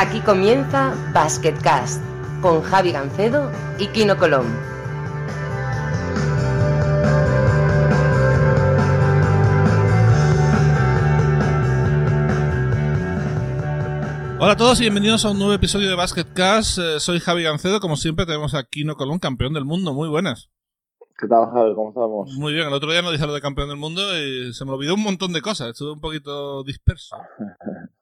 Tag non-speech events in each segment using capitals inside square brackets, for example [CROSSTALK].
Aquí comienza Basketcast con Javi Gancedo y Kino Colón. Hola a todos y bienvenidos a un nuevo episodio de Basketcast. Eh, soy Javi Gancedo, como siempre tenemos a Kino Colón, campeón del mundo. Muy buenas. ¿Qué tal, Javi? ¿Cómo estamos? Muy bien, el otro día no dije lo de campeón del mundo y se me olvidó un montón de cosas. Estuve un poquito disperso. [LAUGHS]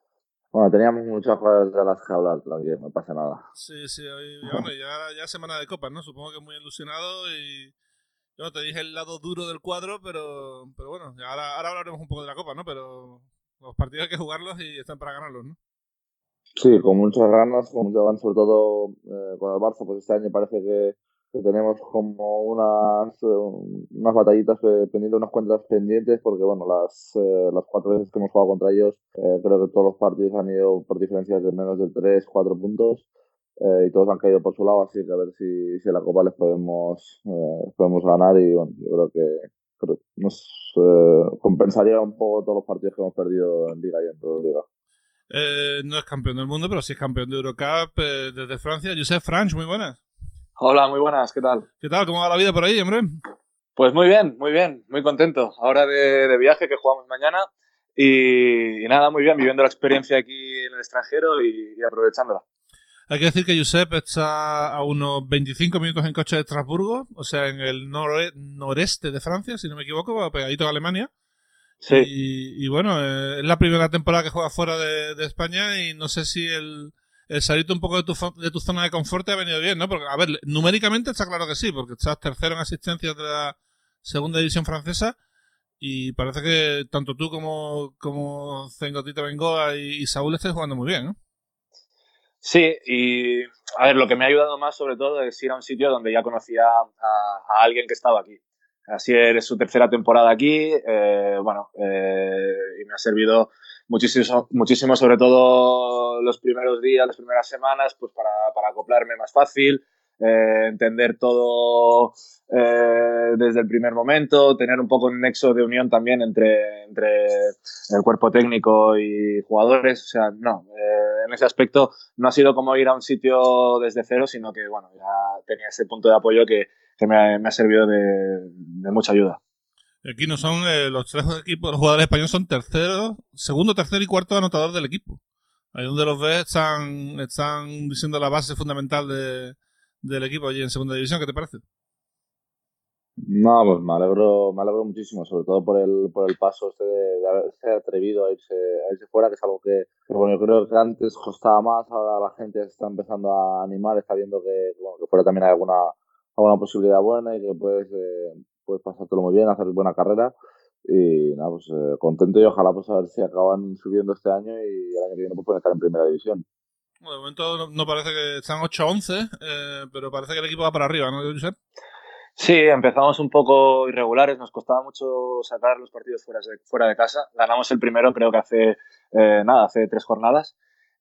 Bueno, teníamos muchas cosas de las que hablar, tranquilo, no pasa nada. Sí, sí, hoy, bueno, ya, ya semana de copas, ¿no? Supongo que muy ilusionado y... Yo te dije el lado duro del cuadro, pero, pero bueno, ahora, ahora hablaremos un poco de la copa, ¿no? Pero los partidos hay que jugarlos y están para ganarlos, ¿no? Sí, con muchas ganas, con muchas ganas, sobre todo eh, con el Barça, pues este año parece que, tenemos como unas, eh, unas batallitas eh, pendientes, unas cuentas pendientes, porque bueno, las, eh, las cuatro veces que hemos jugado contra ellos, creo que todos los partidos han ido por diferencias de menos de 3, 4 puntos, y todos han caído por su lado, así que a ver si, si en la Copa les podemos, podemos ganar, y bueno, yo creo que nos compensaría un poco todos los partidos que hemos perdido en Liga y en toda Liga. No es campeón del mundo, pero sí es campeón de Eurocup desde Francia. Josep Franch, muy buenas. Hola, muy buenas, ¿qué tal? ¿Qué tal? ¿Cómo va la vida por ahí, hombre? Pues muy bien, muy bien, muy contento. Ahora de, de viaje que jugamos mañana y, y, nada, muy bien, viviendo la experiencia aquí en el extranjero y, y, aprovechándola. Hay que decir que Josep está a unos 25 minutos en coche de Estrasburgo, o sea, en el nore noreste de Francia, si no me equivoco, pegadito a Alemania. Sí. Y, y bueno, eh, es la primera temporada que juega fuera de, de España y no sé si el, el salirte un poco de tu, de tu zona de confort ha venido bien, ¿no? Porque, a ver, numéricamente está claro que sí, porque estás tercero en asistencias de la segunda división francesa y parece que tanto tú como, como Zengotita Bengoa y, Saúl estáis jugando muy bien, ¿no? Sí, y a ver, lo que me ha ayudado más sobre todo es ir a un sitio donde ya conocía a, a alguien que estaba aquí. Así es su tercera temporada aquí, eh, bueno, eh, y me ha servido muchísimo, muchísimo, sobre todo los primeros días, las primeras semanas, pues para, para acoplarme más fácil, eh, entender todo eh, desde el primer momento, tener un poco un nexo de unión también entre, entre el cuerpo técnico y jugadores. O sea, no, eh, en ese aspecto no ha sido como ir a un sitio desde cero, sino que, bueno, ya tenía ese punto de apoyo que, que me, ha, me, ha, servido de, de mucha ayuda. Aquí no son eh, los tres equipos, los jugadores españoles son tercero, segundo, tercero y cuarto anotador del equipo. Ahí donde los ves están, están diciendo la base fundamental de, del equipo allí en segunda división. ¿Qué te parece? No, pues me alegro, me alegro muchísimo, sobre todo por el, por el paso este de, de haberse atrevido a irse, a irse fuera, que es algo que, que, bueno, yo creo que antes costaba más, ahora la gente está empezando a animar, está viendo que, bueno, que fuera también hay alguna, alguna posibilidad buena y que puedes, eh, puedes pasártelo muy bien, hacer buena carrera. Y nada, pues eh, contento y ojalá pues a ver si acaban subiendo este año y el año que viene pues pueden estar en primera división. Bueno, de momento no, no parece que están 8-11, eh, pero parece que el equipo va para arriba, ¿no, Josep? Sí, empezamos un poco irregulares, nos costaba mucho sacar los partidos fuera de, fuera de casa. Ganamos el primero, creo que hace, eh, nada, hace tres jornadas.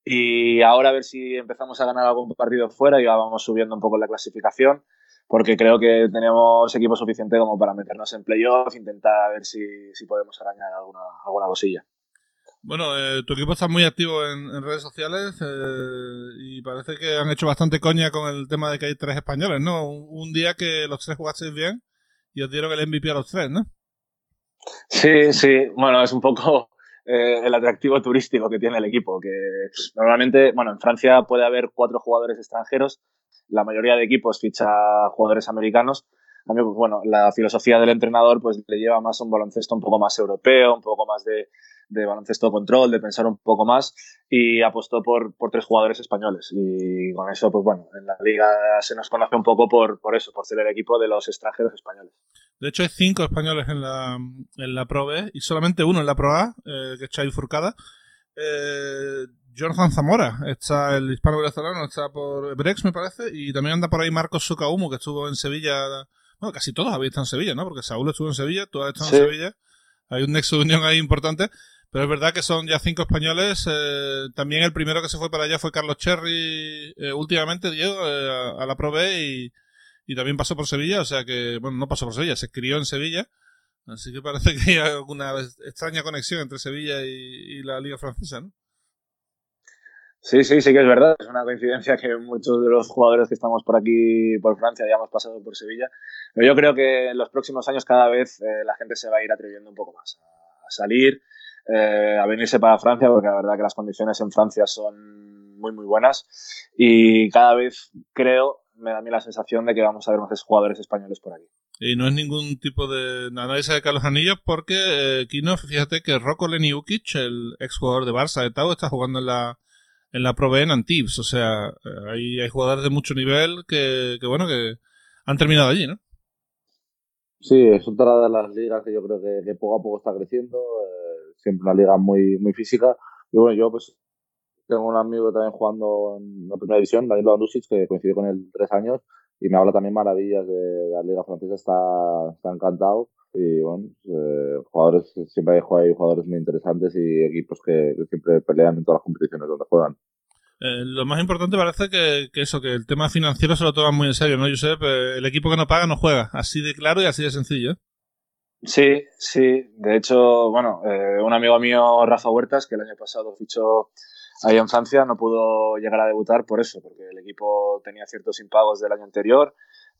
Y ahora a ver si empezamos a ganar algún partido fuera y ya vamos subiendo un poco la clasificación, porque creo que tenemos equipo suficiente como para meternos en playoff, intentar ver si, si podemos arañar alguna, alguna cosilla. Bueno, eh, tu equipo está muy activo en, en redes sociales eh, y parece que han hecho bastante coña con el tema de que hay tres españoles, ¿no? Un, un, día que los tres jugasteis bien y os dieron el MVP a los tres, ¿no? Sí, sí. Bueno, es un poco eh, el atractivo turístico que tiene el equipo, que normalmente, bueno, en Francia puede haber cuatro jugadores extranjeros, la mayoría de equipos ficha jugadores americanos. A mí, pues, bueno, la filosofía del entrenador pues le lleva más a un baloncesto un poco más europeo, un poco más de, de baloncesto control, de pensar un poco más y apostó por, por tres jugadores españoles. Y con eso, pues bueno, en la liga se nos conoce un poco por, por eso, por ser el equipo de los extranjeros españoles. De hecho, hay cinco españoles en la, en la Pro B y solamente uno en la Pro A, eh, que es Chay Furcada. Eh, Jonathan Zamora, está el hispano venezolano, está por Brex, me parece, y también anda por ahí Marcos Socaumo, que estuvo en Sevilla. Bueno, casi todos habéis estado en Sevilla, ¿no? Porque Saúl estuvo en Sevilla, tú has estado sí. en Sevilla. Hay un nexo de unión ahí importante. Pero es verdad que son ya cinco españoles. Eh, también el primero que se fue para allá fue Carlos Cherry eh, últimamente, Diego, eh, a, a, la Pro B y, y, también pasó por Sevilla. O sea que, bueno, no pasó por Sevilla, se crió en Sevilla. Así que parece que hay alguna extraña conexión entre Sevilla y, y la Liga Francesa, ¿no? Sí, sí, sí que es verdad. Es una coincidencia que muchos de los jugadores que estamos por aquí, por Francia, ya hemos pasado por Sevilla. Pero yo creo que en los próximos años cada vez eh, la gente se va a ir atreviendo un poco más a, salir, eh, a venirse para Francia, porque la verdad que las condiciones en Francia son muy, muy buenas. Y cada vez creo, me da a mí la sensación de que vamos a ver más jugadores españoles por aquí. Y no es ningún tipo de análisis de Carlos Anillos porque eh, Kino, fíjate que Rocco Leniukic, el ex jugador de Barça de Tau, está jugando en la la Pro B en Antibes. O sea, eh, hay, hay jugadores de mucho nivel que, que, bueno, que han terminado allí, ¿no? Sí, es otra de las ligas que yo creo que, poco a poco está creciendo. Eh, siempre una liga muy, muy física. Y bueno, yo pues tengo un amigo también jugando en la primera división, Daniel Andusic, que coincidió con él tres años y me habla también maravillas de, la liga francesa, está, está encantado y bueno, eh, jugadores, siempre hay, jugadores muy interesantes y equipos que, siempre pelean en todas las competiciones donde juegan. Eh, lo más importante parece que, eso, que el tema financiero se lo toman muy en serio, ¿no, Josep? Eh, el equipo que no paga no juega, así de claro y así de sencillo. Sí, sí. De hecho, bueno, un amigo mío, Rafa Huertas, que el año pasado fichó ahí en Francia, no pudo llegar a debutar por eso, porque el equipo tenía ciertos impagos del año anterior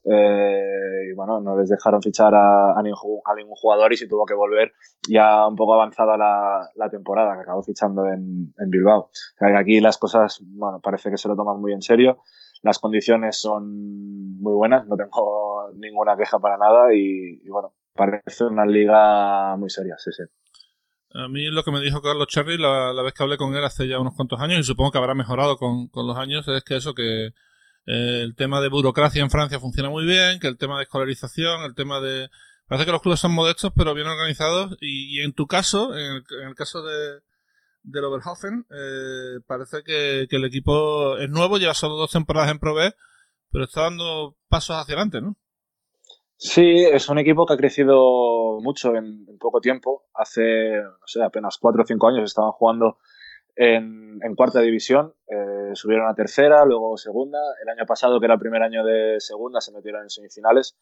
eh, y bueno, no les dejaron fichar a, ningún, jugador y se tuvo que volver ya un poco avanzada la, temporada, que acabó fichando en, Bilbao. aquí las cosas, bueno, parece que se lo toman muy en serio. Las condiciones son muy buenas, no tengo ninguna queja para nada y, bueno, parece una liga muy seria, sí, sí. A mí lo que me dijo Carlos Cherry la, vez que hablé con él hace ya unos cuantos años, y supongo que habrá mejorado con, con los años, es que eso, que eh, el tema de burocracia en Francia funciona muy bien, que el tema de escolarización, el tema de... Parece que los clubes son modestos, pero bien organizados. Y, en tu caso, en el, caso de, del Oberhofen, eh, parece que, el equipo es nuevo, lleva solo dos temporadas en Pro B, pero está dando pasos hacia adelante, ¿no? Sí, es un equipo que ha crecido mucho en, en poco tiempo. Hace, no sé, apenas cuatro o cinco años estaban jugando en, cuarta división, eh, subieron a tercera, luego segunda. El año pasado, que era el primer año de segunda, se metieron en semifinales.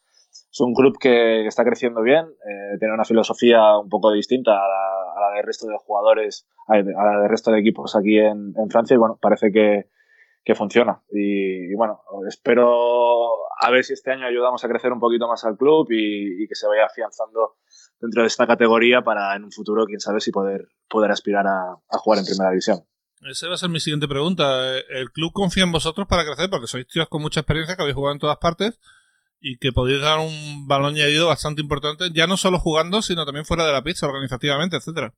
Es un club que está creciendo bien, eh, tiene una filosofía un poco distinta a la, del resto de jugadores, a la del resto de equipos aquí en, Francia y bueno, parece que, funciona. Y, bueno, espero a ver si este año ayudamos a crecer un poquito más al club y, y que se vaya afianzando dentro de esta categoría para en un futuro, quién sabe si poder, poder aspirar a, jugar en primera división. Esa va a ser mi siguiente pregunta. ¿El club confía en vosotros para crecer? Porque sois tíos con mucha experiencia, que habéis jugado en todas partes y que podéis dar un balón añadido bastante importante, ya no solo jugando, sino también fuera de la pista, organizativamente, etcétera.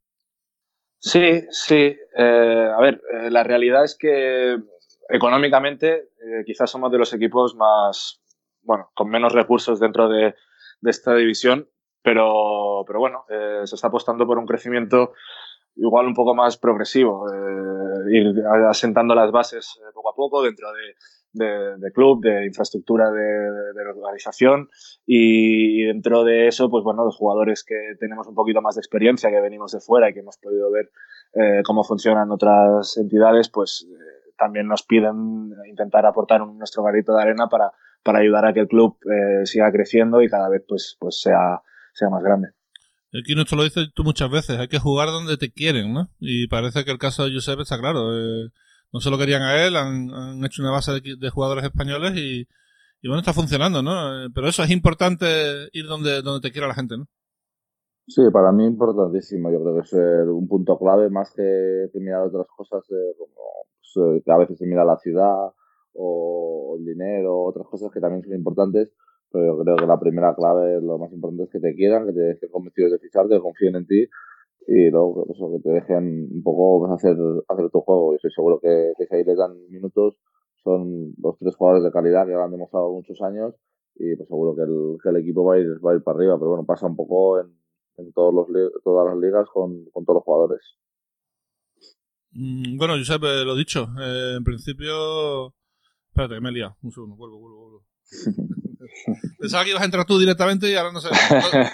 Sí, sí. Eh, a ver, eh, la realidad es que económicamente eh, quizás somos de los equipos más, bueno, con menos recursos dentro de, esta división pero, pero bueno, eh, se está apostando por un crecimiento igual un poco más progresivo, eh, ir asentando las bases poco a poco dentro de, club, de infraestructura de organización y, dentro de eso, pues bueno, los jugadores que tenemos un poquito más de experiencia, que venimos de fuera y que hemos podido ver cómo funcionan otras entidades, pues también nos piden intentar aportar nuestro garito de arena para, para ayudar a que el club siga creciendo y cada vez pues, pues sea sea más grande. Aquí esto lo dices tú muchas veces, hay que jugar donde te quieren, ¿no? Y parece que el caso de Josep está claro. Eh, no se lo querían a él, han, hecho una base de, jugadores españoles y, bueno, está funcionando, ¿no? Eh, pero eso es importante ir donde, donde te quiera la gente, ¿no? Sí, para mí importantísimo. Yo creo que es eh, un punto clave más que, mirar otras cosas como pues, que a veces se mira la ciudad o el dinero, otras cosas que también son importantes pero yo creo que la primera clave, lo más importante es que te quieran, que te dejen convencidos de fichar, que confíen en ti y luego eso, que te dejen un poco hacer, hacer tu juego. Yo estoy seguro que, que si ahí les dan minutos, son dos tres jugadores de calidad que han demostrado muchos años y pues seguro que el, que el equipo va a, ir, va a ir para arriba. Pero bueno, pasa un poco en, en todos los, todas las ligas con, con todos los jugadores. Mm, bueno, Josep, eh, lo dicho, eh, en principio... Espérate, me he liado. Un segundo, vuelvo, vuelvo, vuelvo. [LAUGHS] Pensaba que ibas a entrar tú directamente y ahora no, sé,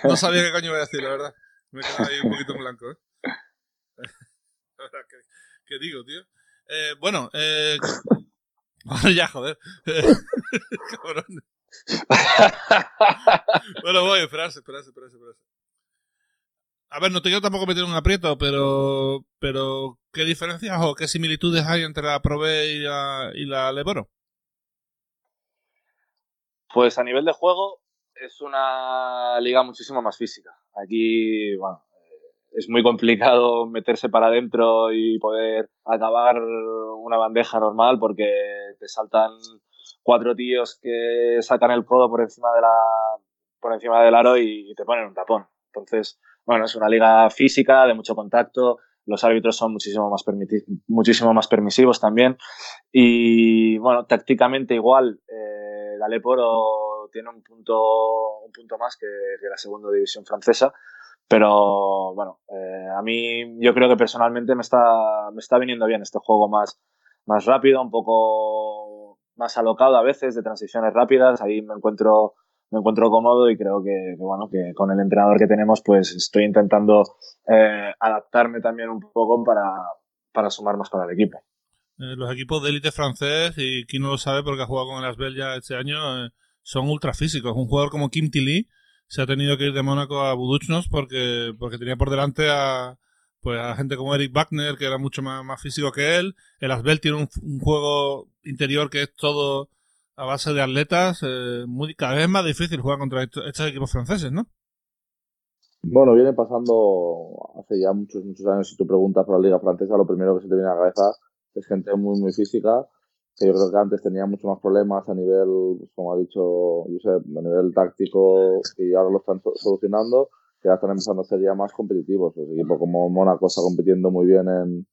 no, sabía qué coño iba a decir, la verdad. Me he quedado ahí un poquito en blanco, ¿eh? [LAUGHS] ¿Qué, ¿Qué, digo, tío? Eh, bueno, eh... [LAUGHS] Ya, joder. Cabrón. bueno, voy, esperarse, esperarse, esperarse, esperarse. A ver, no te quiero tampoco meter un aprieto, pero, pero ¿qué diferencias o qué similitudes hay entre la Pro B y la, y la Leboro? Pues a nivel de juego es una liga muchísimo más física. Aquí, bueno, eh, es muy complicado [LAUGHS] meterse para adentro y poder acabar una bandeja normal porque te saltan cuatro tíos que sacan el codo por encima de la por encima del aro y te ponen un tapón. Entonces, bueno, es una liga física, de mucho contacto, los árbitros son muchísimo más, muchísimo más permisivos también. Y bueno, tácticamente igual, eh, la Leporo tiene un punto, un punto más que, la segunda división francesa. Pero bueno, eh, a mí yo creo que personalmente me está, me está viniendo bien este juego más, más rápido, un poco más alocado a veces, de transiciones rápidas. Ahí me encuentro me encuentro cómodo y creo que, bueno, que con el entrenador que tenemos, pues estoy intentando eh, adaptarme también un poco para, para sumar más para el equipo. Eh, los equipos de élite francés, y quien no lo sabe porque ha jugado con el Asbel ya este año, eh, son ultra físicos. Un jugador como Kim Tilly se ha tenido que ir de Mónaco a Buduchnos porque, porque tenía por delante a, pues a gente como Eric Wagner, que era mucho más, más físico que él. El Asbel tiene un juego interior que es todo a base de atletas, eh, muy, cada vez más difícil jugar contra estos, equipos franceses, ¿no? Bueno, viene pasando hace ya muchos, muchos años. Si tú preguntas por la Liga Francesa, lo primero que se te viene a la cabeza es gente muy, muy física, que yo creo que antes tenía mucho más problemas a nivel, pues, como ha dicho Josep, a nivel táctico, y ahora lo están solucionando, que ya están empezando a ser ya más competitivos. Los equipos como Mónaco está compitiendo muy bien en,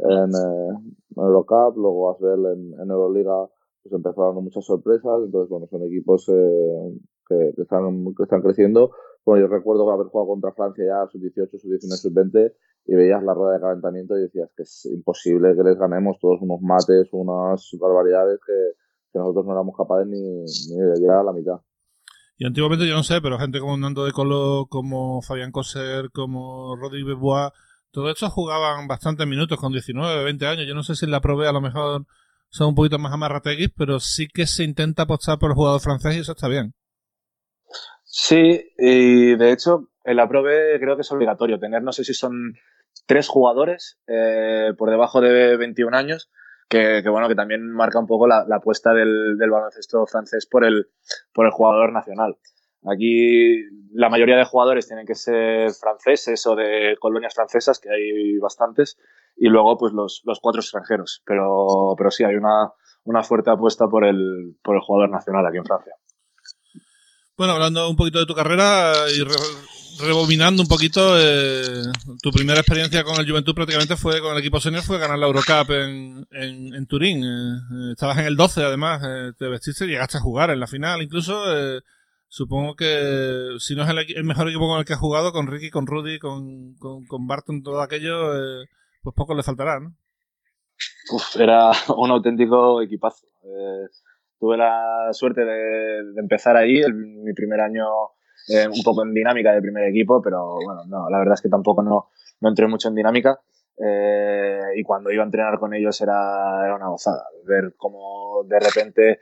en, eh, Eurocup, luego Asbel en, en Euroliga pues empezó dando muchas sorpresas, entonces bueno, son equipos eh, que, están, que están creciendo. Bueno, yo recuerdo haber jugado contra Francia ya sub-18, sub-19, sub-20 y veías la rueda de calentamiento y decías que es imposible que les ganemos todos unos mates, unas barbaridades que, nosotros no éramos capaces ni, ni, de llegar a la mitad. Y antiguamente yo no sé, pero gente como Nando de Colo, como Fabián Coser, como Rodrigo Bebois, todos estos jugaban bastantes minutos con 19, 20 años. Yo no sé si la probé a lo mejor son un poquito más amarrateguis, pero sí que se intenta apostar por el jugador francés y eso está bien. Sí, y de hecho, en la Pro creo que es obligatorio tener, no sé si son tres jugadores eh, por debajo de 21 años, que, bueno, que también marca un poco la, apuesta del, baloncesto francés por el, por el jugador nacional. Aquí la mayoría de jugadores tienen que ser franceses o de colonias francesas, que hay bastantes, y luego pues los, los cuatro extranjeros. Pero, pero sí, hay una, una fuerte apuesta por el, por el jugador nacional aquí en Francia. Bueno, hablando un poquito de tu carrera y rebobinando un poquito, eh, tu primera experiencia con el Juventud prácticamente fue con el equipo senior, fue ganar la Eurocup en, en, Turín. Eh, estabas en el 12 además, eh, te vestiste y llegaste a jugar en la final incluso. supongo que si no es el, mejor equipo con el que has jugado, con Ricky, con Rudy, con, con, con Barton, todo aquello, pues poco le faltará, ¿no? era [LAUGHS] un auténtico equipazo. Eh, tuve la suerte de, empezar ahí, mi primer año eh, un poco en dinámica de primer equipo, pero bueno, no, la verdad es que tampoco no, no entré mucho en dinámica. Eh, y cuando iba a entrenar con ellos era, era una gozada. Ver cómo de repente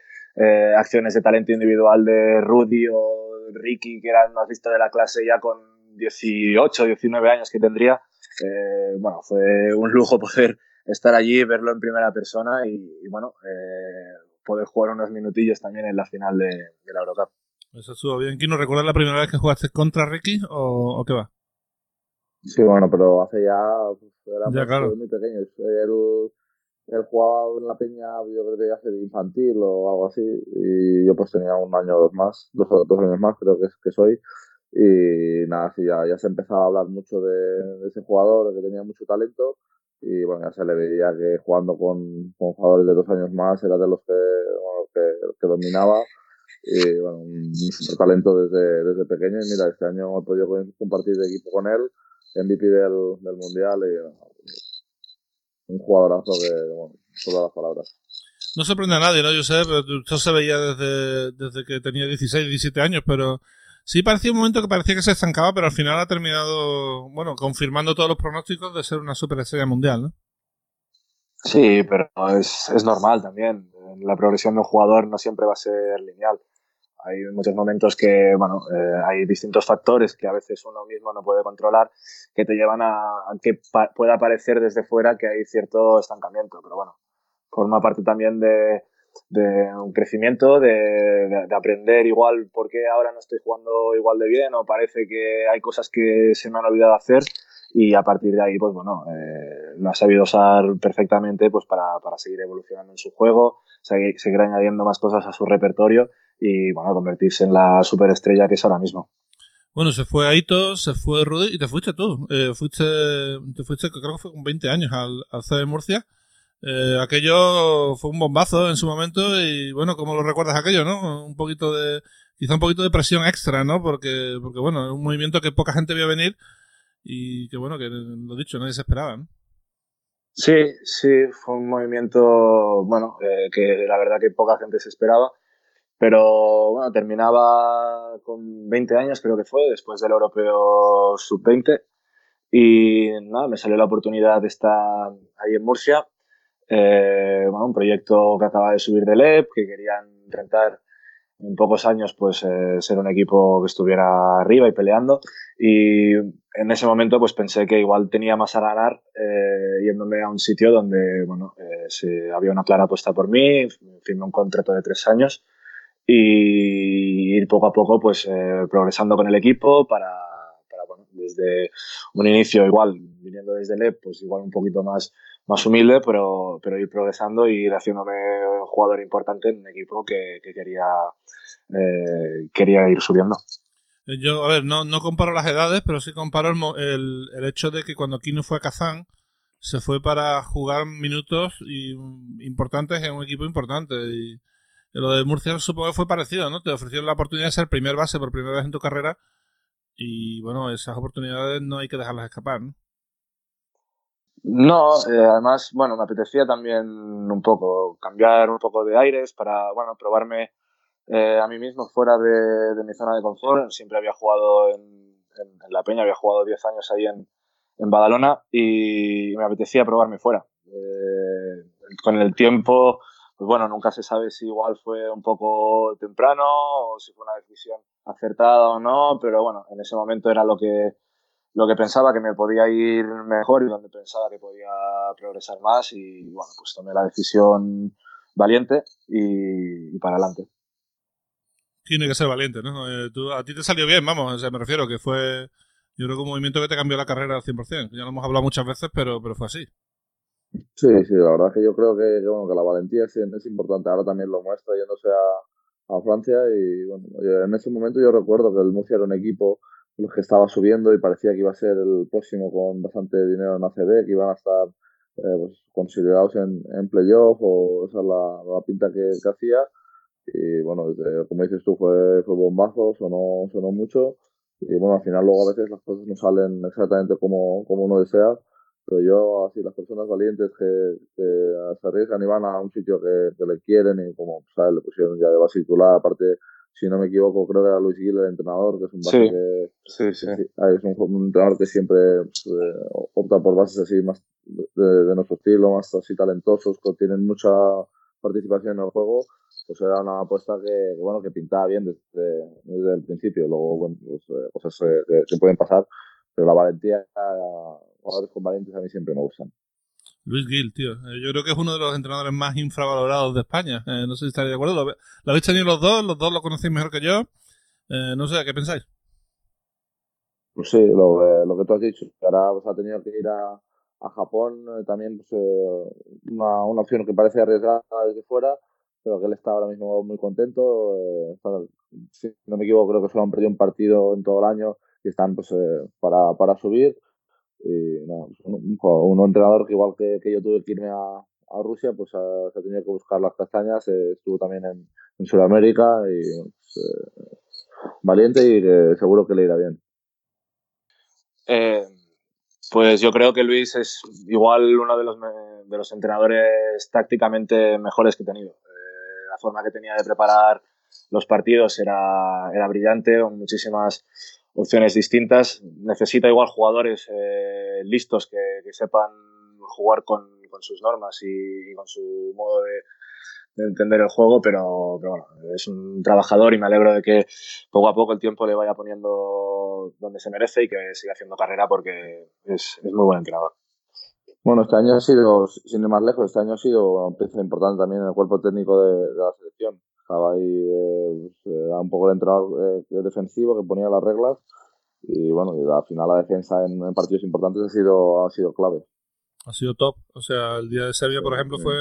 acciones de talento individual de Rudy o Ricky, que eran más listos de la clase ya con 18, 19 años que tendría, eh, bueno, fue un lujo [LAUGHS] poder estar allí, verlo en primera persona y, bueno, eh, poder jugar unos minutillos también en la final de, la Eurocup. Eso estuvo bien. ¿Quién no recuerdas la primera vez que jugaste contra Ricky o, qué va? Sí, bueno, pero hace ya, pues, era muy pequeño. Él, él, jugaba en la peña, yo creo que debía ser infantil o algo así, y yo pues tenía un año o dos más, dos, dos años más creo que, que soy. Y nada, sí, ya, ya se empezaba a hablar mucho de, ese jugador, de que tenía mucho talento. Y bueno, ya se le veía que jugando con, con jugadores de dos años más era de los que, que, dominaba. Y bueno, un, talento desde, desde pequeño. Y mira, este año he podido compartir de equipo con él, MVP del, del Mundial. Y un jugadorazo que, bueno, todas las palabras. No sorprende a nadie, ¿no? Pero esto se veía desde, desde que tenía 16, 17 años, pero Sí, parecía un momento que parecía que se estancaba, pero al final ha terminado, bueno, confirmando todos los pronósticos de ser una superestrella mundial, ¿no? Sí, pero es, es normal también. La progresión de un jugador no siempre va a ser lineal. hay muchos momentos que, bueno, eh, hay distintos factores que a veces uno mismo no puede controlar que te llevan a, que pueda parecer desde fuera que hay cierto estancamiento, pero bueno, forma parte también de, un crecimiento, de, aprender igual por qué ahora no estoy jugando igual de bien o parece que hay cosas que se me han olvidado hacer y a partir de ahí, pues bueno, eh, lo ha sabido usar perfectamente pues para, para seguir evolucionando en su juego, seguir, seguir, añadiendo más cosas a su repertorio y bueno, convertirse en la superestrella que es ahora mismo. Bueno, se fue Aito, se fue Rudy y te fuiste tú. Eh, fuiste, te fuiste, creo que fue con 20 años al, al de Murcia. Eh, aquello fue un bombazo en su momento y bueno, ¿cómo lo recuerdas aquello, no? Un poquito de, quizá un poquito de presión extra, ¿no? Porque, porque bueno, es un movimiento que poca gente vio venir y que bueno, que lo dicho, nadie se esperaba, ¿no? Sí, sí, fue un movimiento, bueno, eh, que la verdad que poca gente se esperaba, pero bueno, terminaba con 20 años, creo que fue, después del Europeo Sub-20, y nada, me salió la oportunidad de estar ahí en Murcia, eh, un proyecto que acaba de subir del EP, que querían intentar en pocos años pues eh, ser un equipo que estuviera arriba y peleando. Y en ese momento pues pensé que igual tenía más a ganar eh, yéndome a un sitio donde bueno eh, había una clara apuesta por mí firmé un contrato de tres años y ir poco a poco pues progresando con el equipo para, para bueno, desde un inicio igual viniendo desde el EP pues igual un poquito más más humilde, pero, pero ir progresando y ir haciéndome un jugador importante en un equipo que, quería, eh, quería ir subiendo. Yo, a ver, no, no comparo las edades, pero sí comparo el, el, hecho de que cuando Kino fue a Kazán, se fue para jugar minutos y, importantes en un equipo importante. Y lo de Murcia supongo que fue parecido, ¿no? Te ofrecieron la oportunidad de ser primer base por primera vez en tu carrera. Y bueno, esas oportunidades no hay que dejarlas escapar, ¿no? No, eh, además, bueno, me apetecía también un poco cambiar un poco de aires para, bueno, probarme eh, a mí mismo fuera de, mi zona de confort. Siempre había jugado en, La Peña, había jugado 10 años ahí en, en Badalona y me apetecía probarme fuera. Eh, con el tiempo, pues bueno, nunca se sabe si igual fue un poco temprano o si fue una decisión acertada o no, pero bueno, en ese momento era lo que lo que pensaba que me podía ir mejor y donde pensaba que podía progresar más y bueno, pues tomé la decisión valiente y, para adelante. Tiene que ser valiente, ¿no? Eh, a ti te salió bien, vamos, o sea, me refiero que fue, yo creo que un movimiento que te cambió la carrera al 100%, ya lo hemos hablado muchas veces, pero, pero fue así. Sí, sí, la verdad es que yo creo que, bueno, que la valentía es, es, importante, ahora también lo muestra yéndose a, a Francia y bueno, en ese momento yo recuerdo que el Murcia era un equipo los que estaba subiendo y parecía que iba a ser el próximo con bastante dinero en ACB, que iban a estar eh, pues, considerados en, en playoff o esa es la, la pinta que, hacía. Y bueno, como dices tú, fue, fue bombazo, sonó, sonó mucho. Y bueno, al final luego a veces las cosas no salen exactamente como, como uno desea. Pero yo, así, las personas valientes que, se arriesgan y van a un sitio que, le quieren y como, ¿sabes? Le pusieron ya de base titular, aparte si no me equivoco, creo que era Luis Gil el entrenador, que es un base que, sí, sí. es un, entrenador que siempre eh, opta por bases así más de, nuestro estilo, más así talentosos, que tienen mucha participación en el juego, pues era una apuesta que, bueno, que pintaba bien desde, desde el principio. Luego, bueno, pues, eh, cosas se, se pueden pasar, pero la valentía, jugadores con valientes a mí siempre me gustan. Luis Gil, tío. Eh, yo creo que es uno de los entrenadores más infravalorados de España. Eh, no sé si estaréis de acuerdo. ¿Lo, habéis tenido los dos? ¿Los dos lo conocéis mejor que yo? Eh, no sé, ¿qué pensáis? Pues sí, lo, lo que tú has dicho. Ahora pues, ha tenido que ir a, Japón. también pues, una, una opción que parece arriesgada desde fuera, pero que él está ahora mismo muy contento. si no me equivoco, creo que solo han perdido un partido en todo el año y están pues, para, para subir y no, un, un, entrenador que igual que, que, yo tuve que irme a, Rusia, pues se ha tenido que buscar las castañas, eh, estuvo también en, Sudamérica y pues, eh, valiente y seguro que le irá bien. Eh, pues yo creo que Luis es igual uno de los, de los entrenadores tácticamente mejores que he tenido. la forma que tenía de preparar los partidos era, era brillante, con muchísimas opciones distintas. Necesita igual jugadores eh, listos que, sepan jugar con, sus normas y, con su modo entender el juego, pero, bueno, es un trabajador y me alegro de que poco a poco el tiempo le vaya poniendo donde se merece y que siga haciendo carrera porque es, muy buen entrenador. Bueno, este año ha sido, sin ir más lejos, este año ha sido una pieza importante también en el cuerpo técnico de, la selección. Estaba ahí, eh, pues, era un poco el entrenador eh, defensivo que ponía las reglas y bueno, al final la defensa en, partidos importantes ha sido, ha sido clave. Ha sido top. O sea, el día de Serbia, por ejemplo, fue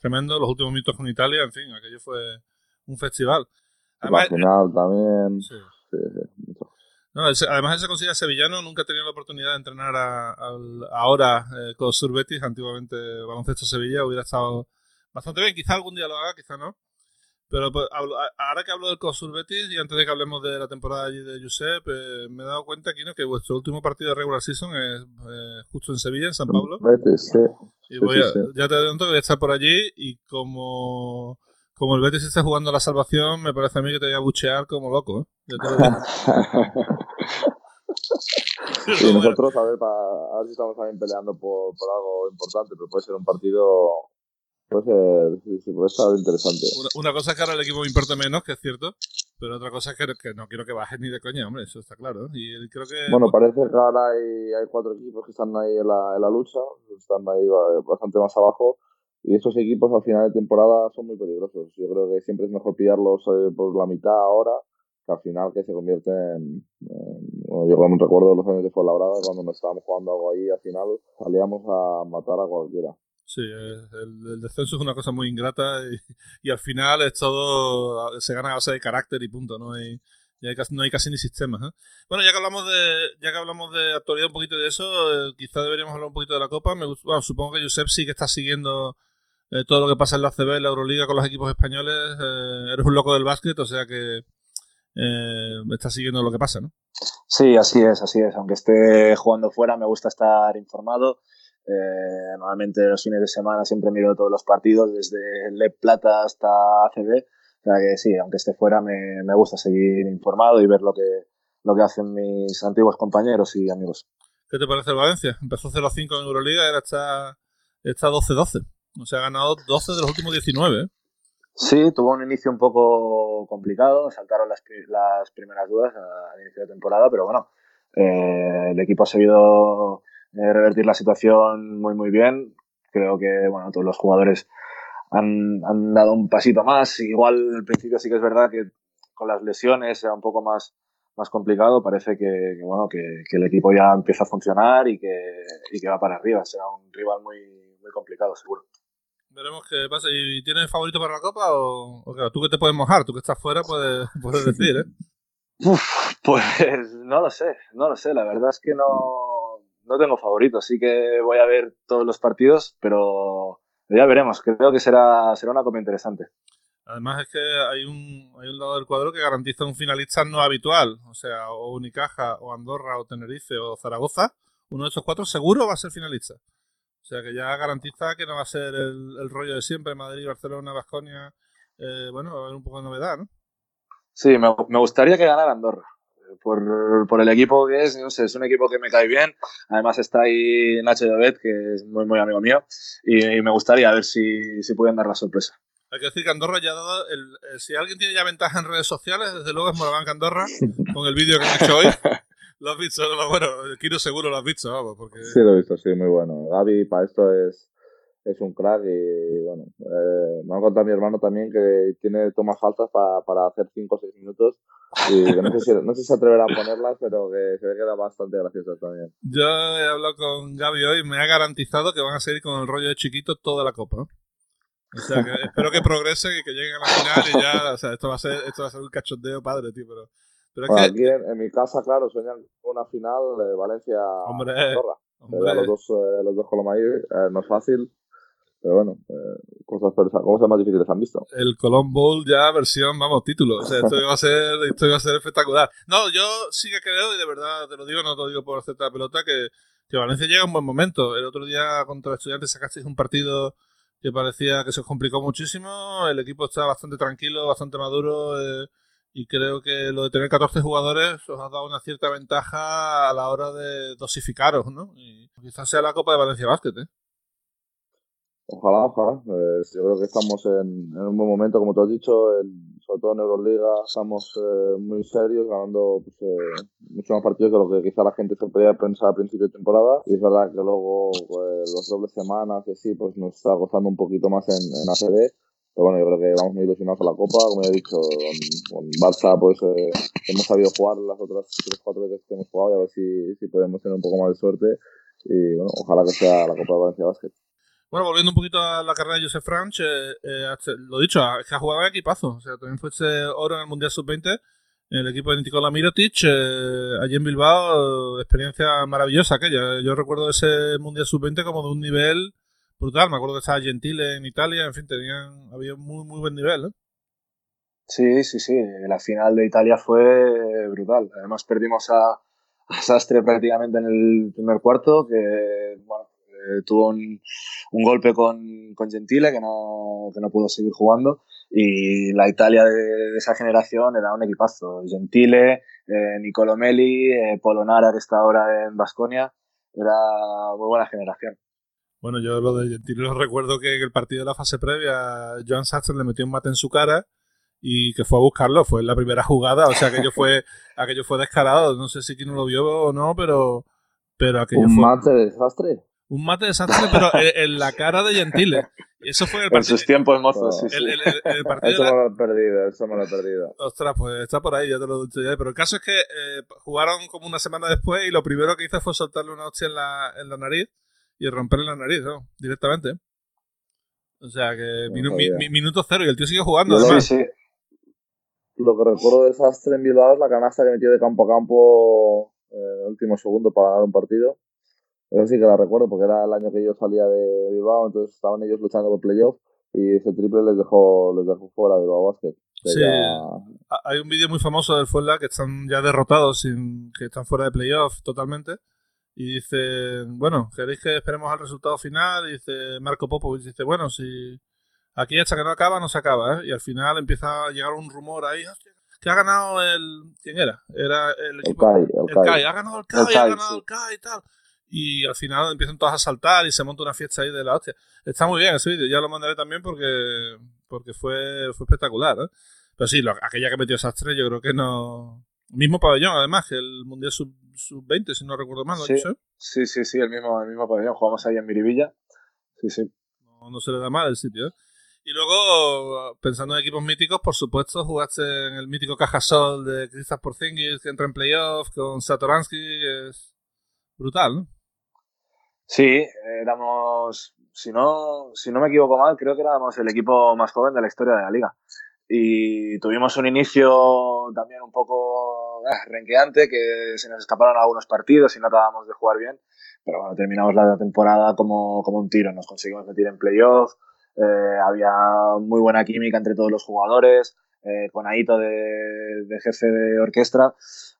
tremendo. Los últimos minutos con Italia, en fin, aquello fue un festival. Además, la final también. Sí. no, además, ese considera sevillano nunca ha tenido la oportunidad de entrenar a, ahora eh, con Surbetis, antiguamente baloncesto Sevilla, hubiera estado bastante bien. Quizá algún día lo haga, quizá no. Pero pues, ahora que hablo del COSUR Betis y antes de que hablemos de la temporada allí de Josep, eh, me he dado cuenta aquí ¿no? que vuestro último partido de regular season es eh, justo en Sevilla, en San Pablo. Betis, sí. Y voy a, ya te adelanto que voy a estar por allí y como, como el Betis está jugando a la salvación, me parece a mí que te voy a buchear como loco. ¿eh? y [LAUGHS] nosotros, a ver, para, a ver si estamos también peleando por, por algo importante, pero puede ser un partido Puede ser, sí, sí, puede estar interesante. Una, cosa es que ahora el equipo me importa menos, que es cierto, pero otra cosa es que, que no quiero que bajes ni de coña, hombre, eso está claro. Y creo que, bueno, parece que ahora hay, hay cuatro equipos que están ahí en la, en la lucha, están ahí bastante más abajo. Y estos equipos al final de temporada son muy peligrosos. Yo creo que siempre es mejor pillarlos eh, por la mitad ahora que al final que se convierten en, bueno, yo me recuerdo los años de Fuenlabrada cuando nos estábamos jugando algo ahí al final salíamos a matar a cualquiera. Sí, el, descenso es una cosa muy ingrata y, al final es todo, se gana a base de carácter y punto, no hay, casi, no hay casi ni sistemas. ¿eh? Bueno, ya que hablamos de ya que hablamos de actualidad un poquito de eso, eh, quizás deberíamos hablar un poquito de la Copa. Me supongo que Josep sí que está siguiendo eh, todo lo que pasa en la CB, en la Euroliga con los equipos españoles. eres un loco del básquet, o sea que estás siguiendo lo que pasa, ¿no? Sí, así es, así es. Aunque esté jugando fuera, me gusta estar informado eh, normalmente los fines de semana siempre miro todos los partidos, desde Le Plata hasta ACB. O sea que sí, aunque esté fuera, me, me, gusta seguir informado y ver lo que, lo que hacen mis antiguos compañeros y amigos. ¿Qué te parece el Valencia? Empezó 0-5 en Euroliga ahora está, está 12-12. O sea, ha ganado 12 de los últimos 19. ¿eh? Sí, tuvo un inicio un poco complicado, saltaron las, las primeras dudas al inicio de temporada, pero bueno, eh, el equipo ha seguido eh, revertir la situación muy, muy bien. Creo que, bueno, todos los jugadores han, han dado un pasito más. Igual al principio sí que es verdad que con las lesiones era un poco más, más complicado. Parece que, bueno, que, el equipo ya empieza a funcionar y que, y que va para arriba. Será un rival muy, muy complicado, seguro. Veremos qué pasa. ¿Y tienes favorito para la Copa o, o tú que te puedes mojar? Tú que estás fuera puedes, puedes decir, ¿eh? pues no lo sé, no lo sé. La verdad es que no, no tengo favorito, así que voy a ver todos los partidos, pero ya veremos. Creo que será, será una copa interesante. Además es que hay un, hay un lado del cuadro que garantiza un finalista no habitual, o sea, o Unicaja, o Andorra, o Tenerife, o Zaragoza. Uno de esos cuatro seguro va a ser finalista. O sea que ya garantiza que no va a ser el, rollo de siempre, Madrid, Barcelona, Vasconia. Eh, bueno, va a haber un poco de novedad, ¿no? Sí, me, me gustaría que ganara Andorra por, por, el equipo que es, no sé, es un equipo que me cae bien. Además está ahí Nacho Llobet, que es muy, muy amigo mío, y, me gustaría ver si, si pueden dar la sorpresa. Hay que decir que Andorra ya ha dado, el, eh, si alguien tiene ya ventaja en redes sociales, desde luego es Moraván Andorra, [LAUGHS] con el vídeo que han hecho hoy. Lo has visto, bueno, Kiro seguro lo has visto, vamos, porque... Sí, lo he visto, sí, muy bueno. Gaby para esto es es un crack y bueno, eh, me ha contado mi hermano también que tiene tomas faltas para, para hacer 5 o 6 minutos y que no sé, si, no sé si se atreverá a ponerlas, pero que se ve que era bastante gracioso también. Yo he hablado con Gaby hoy y me ha garantizado que van a seguir con el rollo de chiquito toda la copa. O sea, que [LAUGHS] espero que progresen y que lleguen a la final y ya, o sea, esto va a ser, esto va a ser un cachondeo padre, tío, pero... pero es que... Aquí en, mi casa, claro, sueñan una final de Valencia-Andorra. Los dos, eh, los dos eh, no es fácil, pero bueno, eh, cosas, cosas más difíciles han visto. El Colón Bowl ya versión, vamos, título. O sea, esto [LAUGHS] iba a ser, esto iba a ser espectacular. No, yo sí que creo, y de verdad te lo digo, no te lo digo por hacerte la pelota, que, que Valencia llega a un buen momento. El otro día contra Estudiantes sacasteis un partido que parecía que se os complicó muchísimo. El equipo está bastante tranquilo, bastante maduro. Eh, y creo que lo de tener 14 jugadores os ha dado una cierta ventaja a la hora de dosificaros, ¿no? Y quizás sea la Copa de Valencia Basket, ¿eh? Ojalá, ojalá. Pues yo creo que estamos en, un buen momento, como tú has dicho, sobre todo en Euroliga estamos eh, muy serios, ganando pues, eh, muchos más partidos de lo que quizá la gente se podía pensar al principio de temporada. Y es verdad que luego pues, los dobles semanas y así, pues nos está costando un poquito más en, en ACB. Pero bueno, yo creo que vamos muy ilusionados a la Copa, como ya he dicho, con, Barça pues eh, hemos sabido jugar las otras tres cuatro veces que hemos jugado y a ver si, si podemos tener un poco más de suerte y bueno, ojalá que sea la Copa de Valencia Basket. Bueno, volviendo un poquito a la carrera de Joseph Franch, eh, eh, lo dicho, es que ha jugado en equipazo. O sea, también fue oro en el Mundial Sub-20 en el equipo de Nikola Mirotic, eh, allí en Bilbao, experiencia maravillosa aquella. Yo recuerdo ese Mundial Sub-20 como de un nivel brutal. Me acuerdo que estaba Gentile en Italia, en fin, tenían, había muy, muy buen nivel. ¿eh? Sí, sí, sí. La final de Italia fue brutal. Además perdimos a, a Sastre prácticamente en el primer cuarto, que bueno, eh, tuvo un, un, golpe con, con Gentile que no, que no, pudo seguir jugando y la Italia de, esa generación era un equipazo. Gentile, eh, Nicolo Meli, eh, Polonara que está ahora en Basconia, era muy buena generación. Bueno, yo lo de Gentile lo recuerdo que en el partido de la fase previa Joan Sastre le metió un mate en su cara y que fue a buscarlo, fue la primera jugada, o sea, aquello fue, [LAUGHS] aquello fue descarado, no sé si quien lo vio o no, pero, pero aquello ¿Un fue... mate de desastre? Un mate de desastre, pero [LAUGHS] en, la cara de Gentile. Eso fue el partido. En sus tiempos mozos, sí, el, el, partido eso me lo he perdido, eso me lo he perdido. Ostras, pues está por ahí, ya te lo he dicho ya. Pero el caso es que eh, jugaron como una semana después y lo primero que hice fue soltarle una hostia en la, en la nariz y romperle la nariz, ¿no? Directamente. O sea que minuto cero y el tío sigue jugando. además. Sí, sí lo que recuerdo de desastre en Bilbao es la canasta que metió de campo a campo eh, en el último segundo para ganar un partido. Eso sí que la recuerdo porque era el año que yo salía de Bilbao, entonces estaban ellos luchando por playoff y ese triple les dejó, les dejó fuera de Bilbao Basket. Sí, hay un vídeo muy famoso del Fuenla que están ya derrotados, sin, que están fuera de playoff totalmente. Y dice, bueno, ¿queréis que esperemos al resultado final? Y dice Marco Popovich, dice, bueno, si, Aquí hasta que no acaba, no se acaba, ¿eh? Y al final empieza a llegar un rumor ahí, que ha ganado el... ¿Quién era? Era el equipo... El CAI, ha ganado el CAI, ha ganado el CAI y tal. Y al final empiezan todos a saltar y se monta una fiesta ahí de la hostia. Está muy bien ese vídeo, ya lo mandaré también porque porque fue, fue espectacular, ¿eh? Pero sí, aquella que metió Sastre yo creo que no... Mismo pabellón, además, que el Mundial Sub-20, si no recuerdo mal, ¿no? Sí, sí, sí, sí, el mismo, el mismo pabellón. Jugamos ahí en Miribilla. Sí, sí. No, no se le da mal el sitio, ¿eh? Y luego, pensando en equipos míticos, por supuesto, jugaste en el mítico Cajasol de Kristaps Porzingis, que entra en playoff, con Satoransky, es brutal, ¿no? Sí, éramos, si no, si no me equivoco mal, creo que éramos el equipo más joven de la historia de la liga. Y tuvimos un inicio también un poco eh, renqueante, que se nos escaparon algunos partidos y no acabamos de jugar bien. Pero bueno, terminamos la temporada como, como un tiro, nos conseguimos meter en playoff eh, había muy buena química entre todos los jugadores, eh, con Aito de, jefe de orquesta.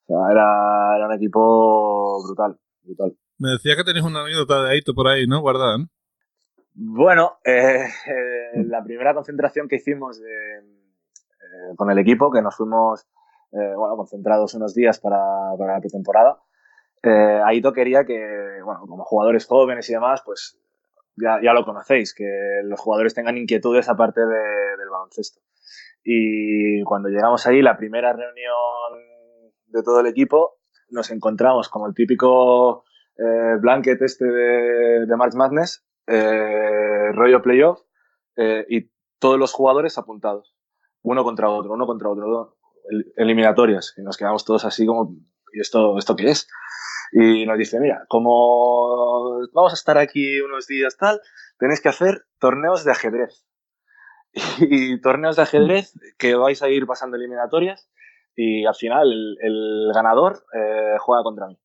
era, era, un equipo brutal, brutal. Me decía que tenéis una anécdota de Aito por ahí, ¿no? Guardada, Bueno, eh, la primera concentración que hicimos con el equipo, que nos fuimos bueno, concentrados unos días para, para la pretemporada, Aito quería que, bueno, como jugadores jóvenes y demás, pues ya, ya, lo conocéis, que los jugadores tengan inquietudes aparte de, del baloncesto. Y cuando llegamos ahí, la primera reunión de todo el equipo, nos encontramos como el típico eh, blanket este de, de March Madness, eh, rollo playoff, eh, y todos los jugadores apuntados, uno contra otro, uno contra otro, eliminatorias, y nos quedamos todos así como, ¿y esto, esto qué es? y nos dice, mira, como vamos a estar aquí unos días tal, tenéis que hacer torneos de ajedrez. [LAUGHS] Y, torneos de ajedrez que vais a ir pasando eliminatorias y al final el, ganador eh, juega contra mí.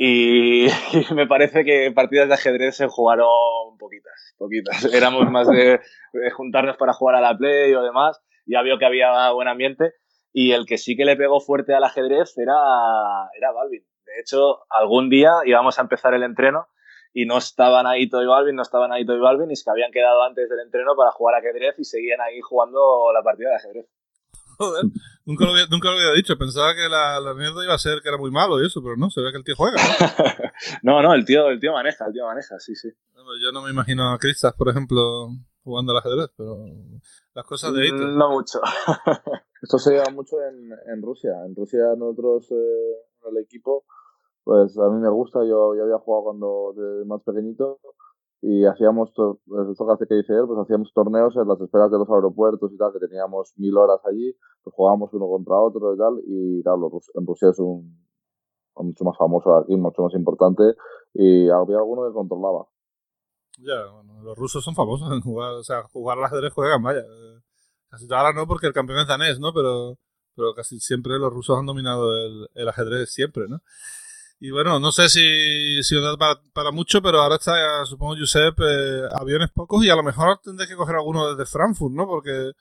[LAUGHS] Y, me parece que partidas de ajedrez se jugaron poquitas, poquitas. [LAUGHS] Éramos más de, juntarnos para jugar a la play o demás. Ya vio que había buen ambiente. Y el que sí que le pegó fuerte al ajedrez era, era Balvin. De hecho, algún día íbamos a empezar el entreno y no estaban ahí Toy Balvin, no estaban ahí Toy Balvin, y es que habían quedado antes del entreno para jugar ajedrez y seguían ahí jugando la partida de ajedrez. Joder, nunca lo había, nunca lo había dicho. Pensaba que la, la mierda iba a ser que era muy malo y eso, pero no, se ve que el tío juega. ¿no? [LAUGHS] no, el tío, el tío maneja, el tío maneja, sí, sí. yo no me imagino a Cristas, por ejemplo, jugando al ajedrez, pero las cosas de mm, No mucho. [LAUGHS] Esto se lleva mucho en, en Rusia. En Rusia nosotros, eh, el equipo, pues a mí me gusta. Yo, yo había jugado cuando de más pequeñito y hacíamos, esto que hace que dice él, pues hacíamos torneos en las esperas de los aeropuertos y tal, que teníamos mil horas allí, pues jugábamos uno contra otro y tal, y claro, en Rusia es un mucho más famoso aquí, mucho más importante, y había alguno que controlaba. Ya, bueno, los rusos son famosos en jugar, o sea, jugar al ajedrez juegan, vaya. Casi ahora no, porque el campeón es danés, ¿no? Pero, pero casi siempre los rusos han dominado el ajedrez siempre, ¿no? Y bueno, no sé si, si da para, para, mucho, pero ahora está, supongo, Josep, eh, aviones pocos y a lo mejor tendré que coger alguno desde Frankfurt, ¿no? Porque,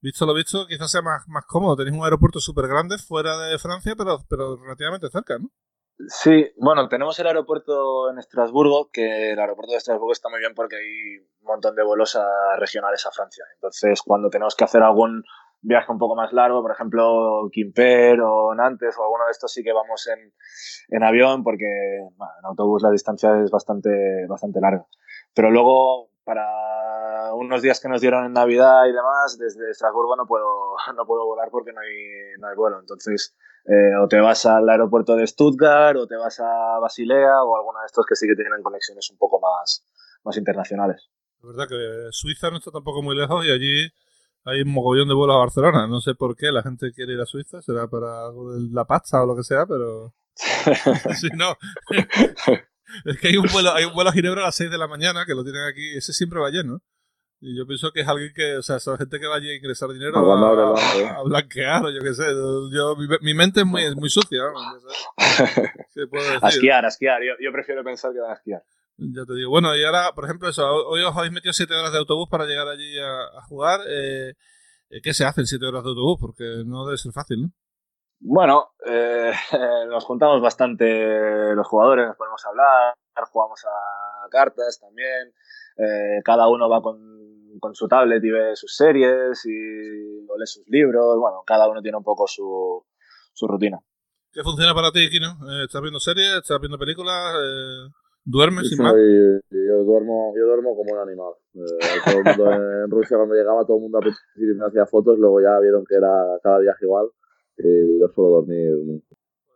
visto lo visto, quizás sea más, más cómodo. Tenéis un aeropuerto súper grande fuera de Francia, pero, pero relativamente cerca, ¿no? Sí, bueno, tenemos el aeropuerto en Estrasburgo, que el aeropuerto de Estrasburgo está muy bien porque hay un montón de vuelos a regionales a Francia. Entonces, cuando tenemos que hacer algún viaje un poco más largo, por ejemplo, Quimper o Nantes o alguno de estos sí que vamos en, en avión porque en autobús la distancia es bastante, bastante larga. Pero luego, para unos días que nos dieron en Navidad y demás, desde Estrasburgo no puedo, [LAUGHS] no puedo volar porque no hay, no hay vuelo. Entonces, eh, o te vas al aeropuerto de Stuttgart o te vas a Basilea o alguno de estos que sí que tienen conexiones un poco más, más internacionales. Es verdad que Suiza no está tampoco muy lejos y allí hay un mogollón de vuelos a Barcelona. No sé por qué la gente quiere ir a Suiza, será para algo de la pasta o lo que sea, pero. [LAUGHS] sí, no. [LAUGHS] es que hay un vuelo, hay un vuelo a Ginebra a las 6 de la mañana que lo tienen aquí, ese siempre va lleno. Y yo pienso que es alguien que, o sea, esa gente que vaya a ingresar dinero a, blanquear o yo qué sé. Yo, mi, mente es muy, es muy sucia. [LAUGHS] A esquiar, a esquiar. Yo, yo prefiero pensar que van a esquiar. Ya te digo. Bueno, y ahora, por ejemplo, eso, hoy os habéis metido 7 horas de autobús para llegar allí a, jugar. Eh, eh, ¿Qué se hace en 7 horas de autobús? Porque no debe ser fácil, ¿no? Bueno, eh, [LAUGHS] nos juntamos bastante los jugadores, nos ponemos a hablar, jugamos a cartas también. cada uno va con, con, su tablet y ve sus series y lee sus libros. Bueno, cada uno tiene un poco su, su rutina. ¿Qué funciona para ti, Kino? ¿Estás viendo series? ¿Estás viendo películas? ¿Duermes sin más? Yo duermo, yo duermo como un animal. Eh, todo el mundo en Rusia cuando llegaba todo el mundo principio me hacía fotos, luego ya vieron que era cada viaje igual y yo suelo dormir.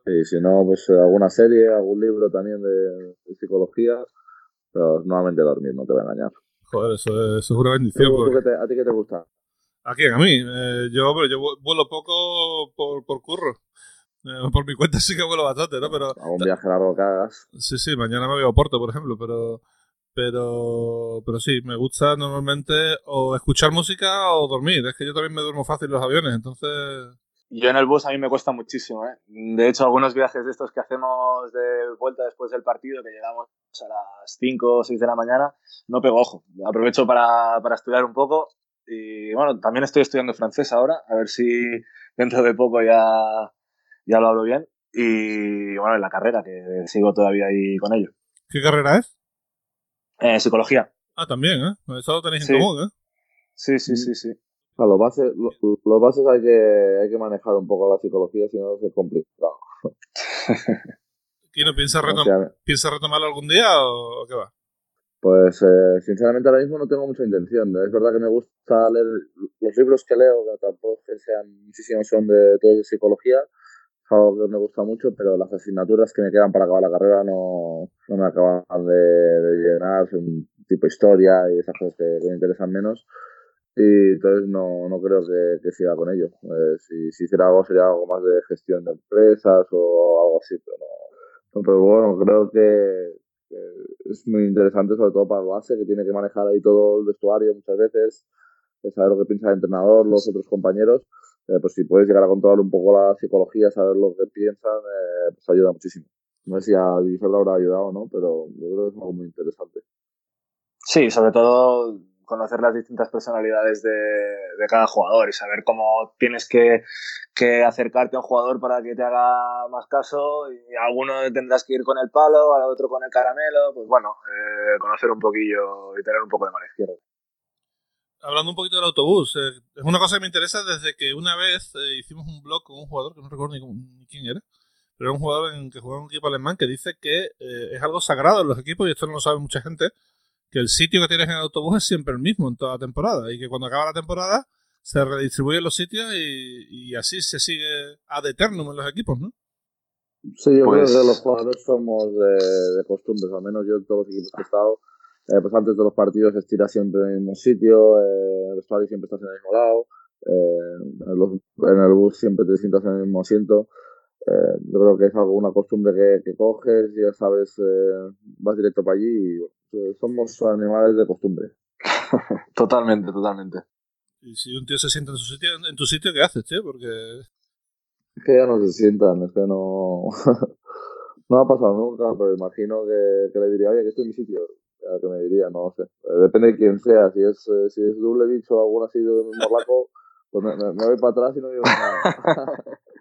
Y si no, pues alguna serie, algún libro también de, psicología, pero nuevamente dormir, no te voy a engañar. Joder, eso, es una bendición. ¿A ti qué te gusta? ¿A quién? A mí. Eh, yo, yo vuelo poco por, por curro. Eh, por mi cuenta [LAUGHS] sí que vuelo bastante, ¿no? Pero, a un viaje largo que hagas. Sí, sí, mañana me voy a Porto, por ejemplo, pero, pero, pero sí, me gusta normalmente o escuchar música o dormir. Es que yo también me duermo fácil en los aviones, entonces... Yo en el bus a mí me cuesta muchísimo, ¿eh? De hecho, algunos viajes de estos que hacemos de vuelta después del partido, que llegamos a las 5 o 6 de la mañana, no pego ojo. Aprovecho para, para estudiar un poco y bueno, también estoy estudiando francés ahora, a ver si dentro de poco ya ya lo hablo bien. Y bueno, en la carrera, que sigo todavía ahí con ello. ¿Qué carrera es? Eh, psicología. Ah, también, ¿eh? Eso lo tenéis en común, ¿eh? Sí, sí, sí, sí. O los bases, los bases hay que, hay que manejar un poco la psicología, si no es complicado. [LAUGHS] ¿Y no piensa, retom piensa retomarlo algún día o qué va? Pues eh, sinceramente ahora mismo no tengo mucha intención. Es verdad que me gusta leer los libros que leo, que tampoco sean muchísimos, son de todo de psicología, algo que me gusta mucho, pero las asignaturas que me quedan para acabar la carrera no, no me acaban de, de llenar, son tipo historia y esas cosas que, me interesan menos. Y entonces no, no creo que, que siga con ello. Eh, si, si hiciera algo sería algo más de gestión de empresas o algo así, pero no. Pero bueno, creo que, es muy interesante, sobre todo para el base, que tiene que manejar ahí todo el vestuario muchas veces, saber lo que piensa el entrenador, los otros compañeros eh, pues si puedes llegar a controlar un poco la psicología, saber lo que piensan, eh, pues ayuda muchísimo. No sé si a Giselle habrá ayudado o no, pero yo creo que es algo muy interesante. Sí, sobre todo conocer las distintas personalidades de, cada jugador y saber cómo tienes que, que, acercarte a un jugador para que te haga más caso y a alguno tendrás que ir con el palo, al otro con el caramelo, pues bueno, eh, conocer un poquillo y tener un poco de mano izquierda hablando un poquito del autobús, eh, es una cosa que me interesa desde que una vez eh, hicimos un blog con un jugador que no recuerdo ni, quién era, pero era un jugador en que jugaba un equipo alemán que dice que eh, es algo sagrado en los equipos, y esto no lo sabe mucha gente, que el sitio que tienes en el autobús es siempre el mismo en toda la temporada y que cuando acaba la temporada se redistribuyen los sitios y, así se sigue ad eternum en los equipos, ¿no? Sí, yo creo pues que los jugadores somos de, costumbres, al menos yo en todos los equipos que he estado, eh, pues antes de los partidos estiras siempre en el mismo sitio, eh, el vestuario siempre estás en el mismo lado, eh, en, el bus siempre te sientas en el mismo asiento. Eh, yo creo que es algo, una costumbre que, que coges, ya sabes, eh, vas directo para allí y somos animales de costumbre. [LAUGHS] [LAUGHS] totalmente, totalmente. Y si un tío se sienta en, su sitio, en tu sitio, ¿qué haces, tío? Porque... Es que ya no se sientan, es que no... [LAUGHS] no ha pasado nunca, pero imagino que, que le diría, oye, que estoy en mi sitio. Ya que me diría, no sé. Eh, depende de quién sea. Si es, si es doble bicho o algún así de morlaco, pues me, me, voy para atrás y no digo nada. [LAUGHS]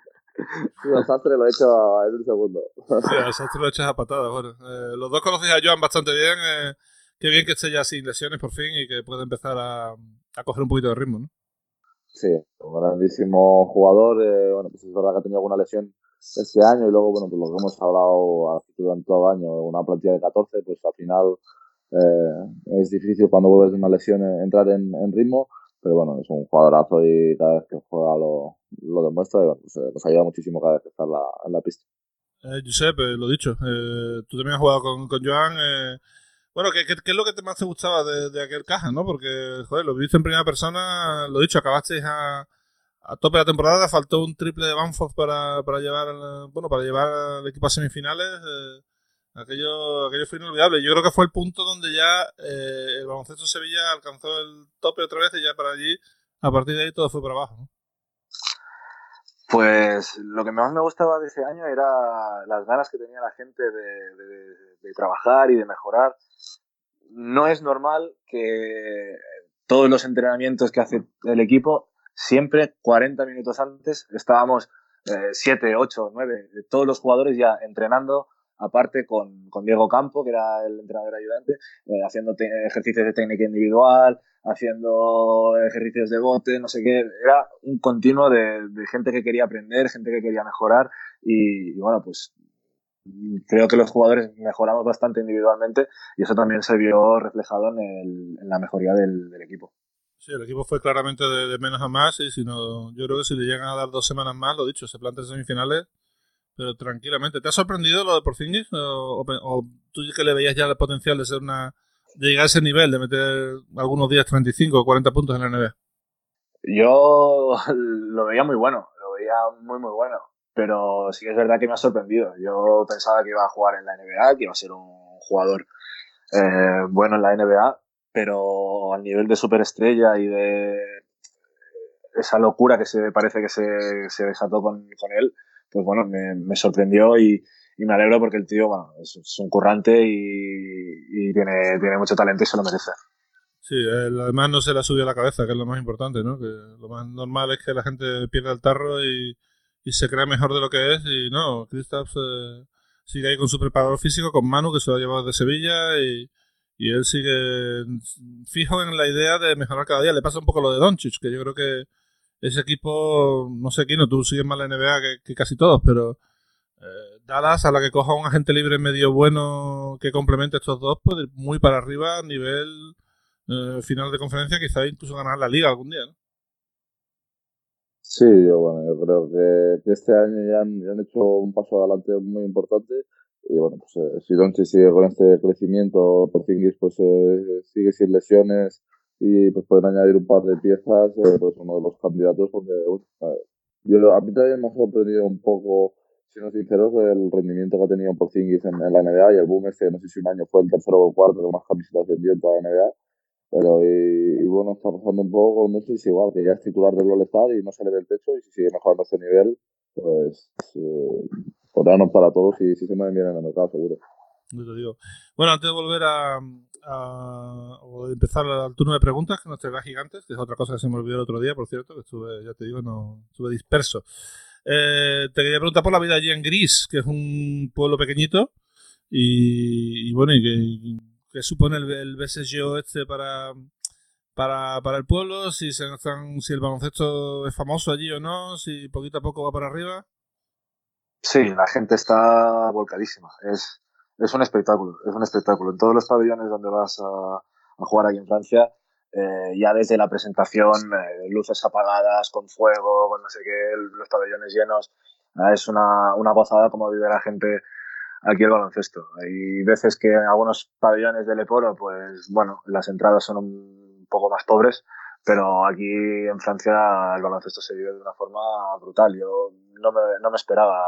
Sí, el sastre lo he hecho en un segundo. Sí, el sastre lo echas a patadas. Bueno, eh, los dos conocéis a Joan bastante bien. Eh, qué bien que esté ya sin lesiones por fin y que pueda empezar a, a coger un poquito de ritmo, ¿no? Sí, un grandísimo jugador. Eh, bueno, pues es verdad que ha tenido alguna lesión este año y luego, bueno, pues lo que hemos hablado durante todo el año, una plantilla de 14, pues al final eh, es difícil cuando vuelves de una lesión entrar en, ritmo pero bueno, es un jugadorazo y cada vez que juega lo, lo demuestra y bueno, pues, eh, nos ayuda muchísimo cada vez que está en la, pista. Eh, Josep, eh, lo dicho, eh, tú también has jugado con, con Joan. Eh, bueno, ¿qué, ¿qué, es lo que te más te gustaba de, de, aquel caja, no? Porque, joder, lo viste en primera persona, lo dicho, acabasteis a, a tope la temporada, faltó un triple de Banfoz para, para llevar, bueno, para llevar al equipo a semifinales. Eh, Aquello, aquello fue inolvidable. Yo creo que fue el punto donde ya eh, el baloncesto Sevilla alcanzó el tope otra vez y ya para allí, a partir de ahí todo fue para abajo. ¿no? Pues lo que más me gustaba de ese año era las ganas que tenía la gente de, trabajar y de mejorar. No es normal que todos los entrenamientos que hace el equipo, siempre 40 minutos antes, estábamos 7, 8, 9, todos los jugadores ya entrenando aparte con, con, Diego Campo, que era el entrenador ayudante, eh, haciendo ejercicios de técnica individual, haciendo ejercicios de bote, no sé qué. Era un continuo de, de gente que quería aprender, gente que quería mejorar y, y, bueno, pues creo que los jugadores mejoramos bastante individualmente y eso también se vio reflejado en, el, en la mejoría del, del, equipo. Sí, el equipo fue claramente de, de, menos a más y si no, yo creo que si le llegan a dar dos semanas más, lo dicho, se plantea semifinales pero tranquilamente. ¿Te ha sorprendido lo de Porzingis? ¿O, o, tú que le veías ya el potencial de ser una de llegar a ese nivel, de meter algunos días 35 o 40 puntos en la NBA? Yo [LAUGHS] lo veía muy bueno, lo veía muy, muy bueno. Pero sí que es verdad que me ha sorprendido. Yo pensaba que iba a jugar en la NBA, que iba a ser un jugador eh, bueno en la NBA, pero al nivel de superestrella y de esa locura que se parece que se, se desató con, con él, pues bueno, me, sorprendió y, me alegro porque el tío, bueno, es, un currante y, tiene, mucho talento y se lo merece. Sí, además no se le ha subido a la cabeza, que es lo más importante, ¿no? Lo más normal es que la gente pierda el tarro y, y se crea mejor de lo que es y no, Kristaps eh, sigue ahí con su preparador físico, con Manu, que se lo ha llevado de Sevilla y, y él sigue fijo en la idea de mejorar cada día. Le pasa un poco lo de Doncic, que yo creo que ese equipo, no sé quién, no, tú sigues más la NBA que, casi todos, pero eh, Dallas, a la que coja un agente libre medio bueno que complemente estos dos, pues muy para arriba a nivel eh, final de conferencia, quizá incluso ganar la liga algún día, ¿no? Sí, yo, bueno, yo creo que, este año ya han, hecho un paso adelante muy importante y bueno, pues eh, si Doncic sigue con este crecimiento, por Porzingis pues eh, sigue sin lesiones, y pues pueden añadir un par de piezas, eh, pues uno de los candidatos, porque bueno, yo, a mí también me ha sorprendido un poco, siendo sinceros, el rendimiento que ha tenido Porzingis en, en la NBA y el boom este, no sé si un año fue el tercero o el cuarto que más camisetas vendió en toda la NBA, pero y, y, bueno, está pasando un poco con es igual, que ya es titular del All-Star y no se le ve el techo y si sigue mejorando ese nivel, pues eh, podrán optar a todos y si se mueven bien en el mercado, seguro. Yo te digo. Bueno, antes de volver a, empezar al turno de preguntas, que nos traerá gigantes, que es otra cosa que se me olvidó el otro día, por cierto, que estuve, ya te digo, no estuve disperso. Eh, te quería preguntar por la vida allí en Gris, que es un pueblo pequeñito, y, bueno, y que, que supone el, el BSGO este para, para, para el pueblo, si, se están, si el baloncesto es famoso allí o no, si poquito a poco va para arriba. Sí, la gente está volcadísima. Es, es un espectáculo, es un espectáculo. En todos los pabellones donde vas a, a jugar aquí en Francia, eh, ya desde la presentación, eh, luces apagadas, con fuego, con no sé qué, los pabellones llenos, ah, es una, una gozada como vive la gente aquí el baloncesto. Hay veces que en algunos pabellones del Eporo, pues bueno, las entradas son un poco más pobres, pero aquí en Francia el baloncesto se vive de una forma brutal. Yo no me, no me esperaba,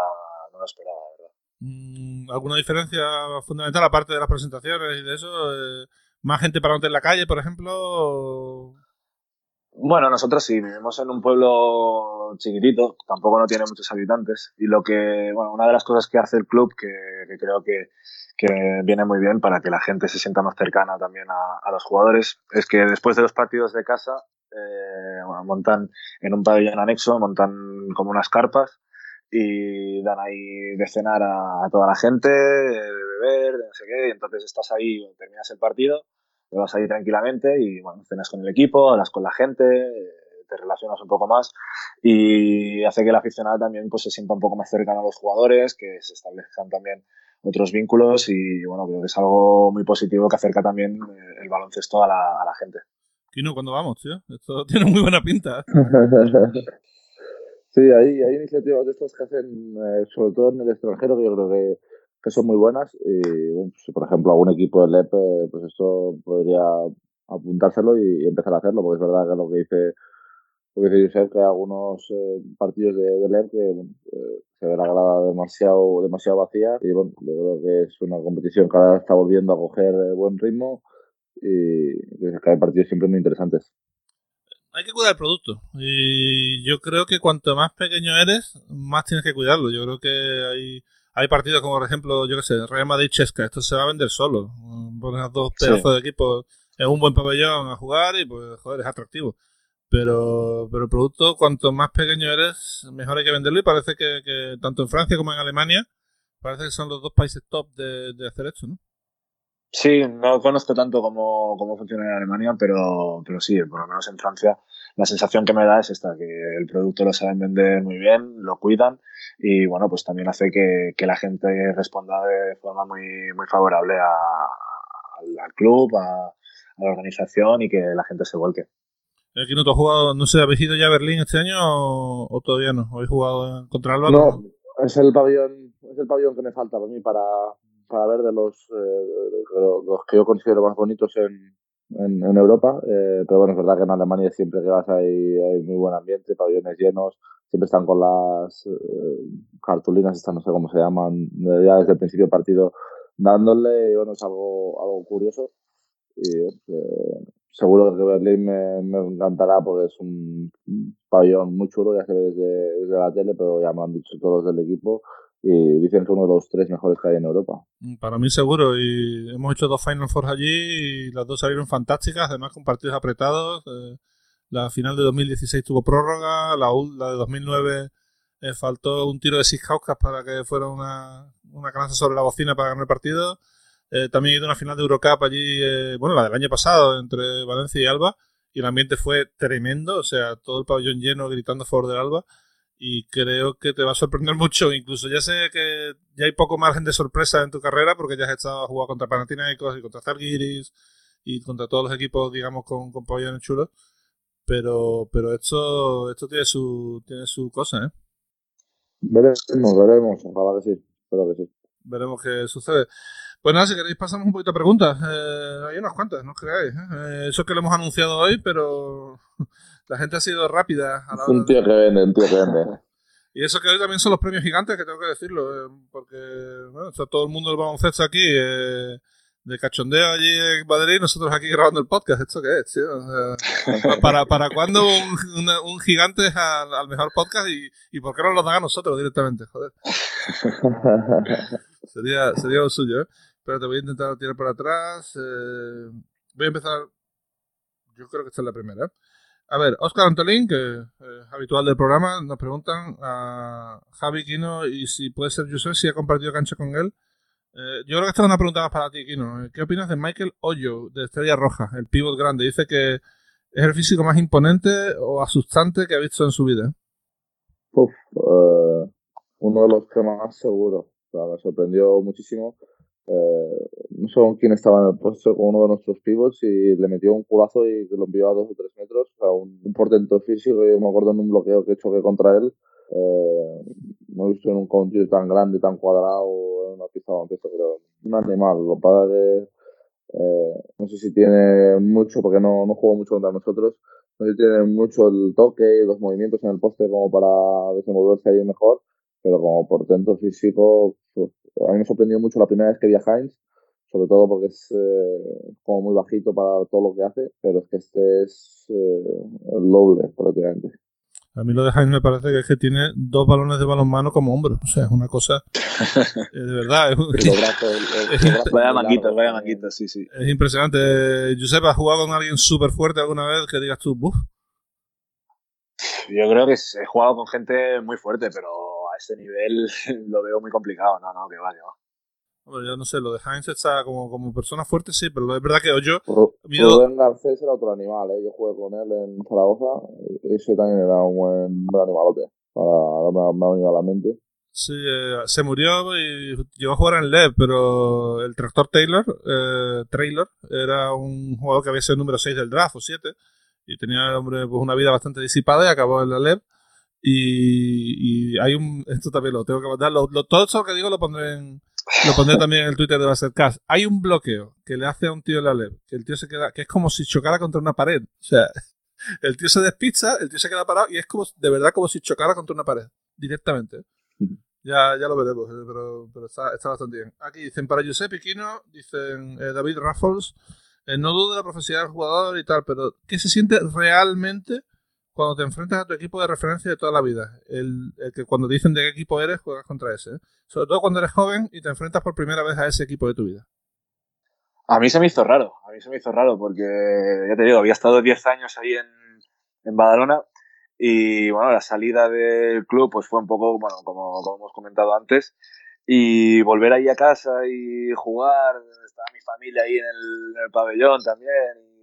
no me esperaba, ¿verdad? Mm, ¿Alguna diferencia fundamental aparte de las presentaciones y de eso? Eh, ¿Más gente para montar en la calle, por ejemplo? Bueno, nosotros sí, vivimos en un pueblo chiquitito, tampoco no tiene muchos habitantes. Y lo que, bueno, una de las cosas que hace el club, que, creo que, viene muy bien para que la gente se sienta más cercana también a, los jugadores, es que después de los partidos de casa, eh, montan en un pabellón anexo, montan como unas carpas y dan ahí de cenar a, toda la gente, de beber, de no sé qué, y entonces estás ahí, terminas el partido, te vas ahí tranquilamente y bueno, cenas con el equipo, hablas con la gente, te relacionas un poco más y hace que el aficionado también pues se sienta un poco más cercano a los jugadores, que se establezcan también otros vínculos y bueno, creo que es algo muy positivo que acerca también eh, el baloncesto a la, a la gente. Kino, ¿cuándo vamos, tío? Esto [LAUGHS] tiene muy buena pinta. [LAUGHS] Sí, hay, hay iniciativas de estas que hacen, eh, sobre todo en el extranjero, que yo creo que, que son muy buenas. Y, pues, por ejemplo, algún equipo de LEP, eh, pues esto podría apuntárselo y, empezar a hacerlo, porque es verdad que lo que dice, lo que dice Josep, que algunos eh, partidos de, de LEP que se ve la grada demasiado, demasiado vacía. Y bueno, yo creo que es una competición que ahora está volviendo a coger buen ritmo y que hay partidos siempre muy interesantes hay que cuidar el producto. Y yo creo que cuanto más pequeño eres, más tienes que cuidarlo. Yo creo que hay, hay partidos como, por ejemplo, yo qué sé, Real Madrid-Chesca. Esto se va a vender solo. Pones dos pedazos de equipo en un buen pabellón a jugar y, pues, joder, es atractivo. Pero, pero el producto, cuanto más pequeño eres, mejor hay que venderlo. Y parece que, que tanto en Francia como en Alemania, parece que son los dos países top de, de hacer esto, ¿no? Sí, no conozco tanto cómo, cómo funciona en Alemania, pero, pero sí, por lo menos en Francia la sensación que me da es esta, que el producto lo saben vender muy bien, lo cuidan y bueno, pues también hace que, que la gente responda de forma muy, muy favorable a, al club, a, la organización y que la gente se vuelque. Aquí no te has jugado, no sé, ¿habéis ido ya a Berlín este año o, todavía no? ¿Habéis jugado contra Álvaro? No, es el pabellón, es el pabellón que me falta para mí para, para ver de los, eh, los que yo considero más bonitos en, en, Europa. Eh, pero bueno, es verdad que en Alemania siempre que vas hay, hay muy buen ambiente, pabellones llenos, siempre están con las eh, cartulinas, estas no sé cómo se llaman, ya desde el principio partido dándole, y bueno, es algo, algo curioso. Y seguro que Berlín me, me, encantará porque es un pabellón muy chulo, ya se ve desde, desde la tele, pero ya me han dicho todos del equipo y dicen que uno de los tres mejores que hay en Europa. Mm, para mí seguro, y hemos hecho dos Final Four allí y las dos salieron fantásticas, además con partidos apretados. Eh, la final de 2016 tuvo prórroga, la, la de 2009 eh, faltó un tiro de Sishauskas para que fuera una, una canasta sobre la bocina para ganar el partido. Eh, también he ido a una final de Eurocup allí, bueno, la del año pasado, entre Valencia y Alba, y el ambiente fue tremendo, o sea, todo el pabellón lleno gritando a favor del Alba y creo que te va a sorprender [LAUGHS] mucho. Incluso ya sé que ya hay poco margen de sorpresa en tu carrera porque ya has estado a jugar contra Panathinaikos y contra Zalgiris y contra todos los equipos, digamos, con, con pabellones chulos. Pero, pero esto, esto tiene su, tiene su cosa, ¿eh? Veremos, veremos, ojalá que sí, espero que sí. Veremos qué sucede. Pues nada, si queréis pasamos un poquito a preguntas. Eh, hay unas cuantas, no os creáis. ¿eh? Eso que lo hemos anunciado hoy, pero la gente ha sido rápida. A la un tío que vende, un tío que vende. [LAUGHS] Y eso que hoy también son los premios gigantes, que tengo que decirlo, eh, porque bueno, está todo el mundo del baloncesto aquí, eh, de cachondeo allí en Madrid, nosotros aquí grabando el podcast. ¿Esto qué es, tío? ¿para, ¿Para cuándo un, un, gigante al, al, mejor podcast y, y por qué no lo dan a nosotros directamente? Joder. [LAUGHS] sería, sería lo suyo, ¿eh? Pero te voy a intentar tirar para atrás. Eh, voy a empezar. Yo creo que esta es la primera. A ver, Oscar Antolín, que es habitual del programa, nos preguntan a Javi Quino y si puede ser José, si ha compartido cancha con él. Eh, yo creo que esta es una pregunta más para ti, Quino. ¿Qué opinas de Michael Hoyo, de Estrella Roja, el pivot grande? Dice que es el físico más imponente o asustante que ha visto en su vida. Uf, eh, uno de los que más seguro. me sorprendió muchísimo. Eh, no sé con quién estaba en el puesto, con uno de nuestros pivots y le metió un culazo y lo envió a dos o tres metros. O sea, un, portento físico. Yo me acuerdo en un bloqueo que choqué contra él. Eh, no he visto en un counter tan grande, tan cuadrado, en una pista de pero un animal. Lo para que eh, no sé si tiene mucho, porque no, no juego mucho contra nosotros, no sé si tiene mucho el toque y los movimientos en el poste como para desenvolverse ahí mejor, pero como portento físico, pues, a mí me sorprendió mucho la primera vez que vi a Heinz, sobre todo porque es eh, como muy bajito para todo lo que hace, pero es que este es eh, el doble prácticamente. A mí lo de Heinz me parece que es que tiene dos balones de balonmano como hombro. O sea, es una cosa. [LAUGHS] eh, de verdad. Es, Vaya largos, vaya ¿no? manguitas, sí, sí. es impresionante. Josep, ¿has jugado con alguien súper fuerte alguna vez que digas tú, buf? Yo creo que he jugado con gente muy fuerte, pero este nivel [LAUGHS] lo veo muy complicado. No, no, que va, que va. Hombre, yo no sé, lo de Heinz está como, como persona fuerte, sí, pero es verdad que yo. Miedo- Rubén Garcés era otro animal, ¿eh? yo jugué con él en Zaragoza, ese también era un buen, buen animalote, para, me, me ha venido a la mente. Sí, eh, se murió y llegó a jugar en LEV, pero el tractor Taylor, eh, Traylor, era un jugador que había sido el número 6 del draft o 7 y tenía el hombre pues, una vida bastante disipada y acabó en la LEV. Y, y hay un. Esto también lo tengo que mandar. Lo, lo- todo eso que digo lo pondré en. Lo pondré también en el Twitter de Basketcast. Hay un bloqueo que le hace a un tío en la LEV, que el tío se queda, que es como si chocara contra una pared. O sea, [LAUGHS] el tío se despista, el tío se queda parado y es como, de verdad, como si chocara contra una pared, directamente. Ya, ya lo veremos, eh, pero, pero está, está bastante bien. Aquí dicen, para Giuseppe Quino, dicen eh, David Raffles, eh, no dudo de la profesionalidad del jugador y tal, pero ¿qué se siente realmente cuando te enfrentas a tu equipo de referencia de toda la vida? El, que cuando dicen de qué equipo eres, juegas contra ese. ¿eh? Sobre todo cuando eres joven y te enfrentas por primera vez a ese equipo de tu vida. A mí se me hizo raro, a mí se me hizo raro porque, ya te digo, había estado 10 años ahí en, en Badalona y, bueno, la salida del club pues fue un poco, bueno, como, hemos comentado antes, y volver ahí a casa y jugar, estaba mi familia ahí en el, en el pabellón también,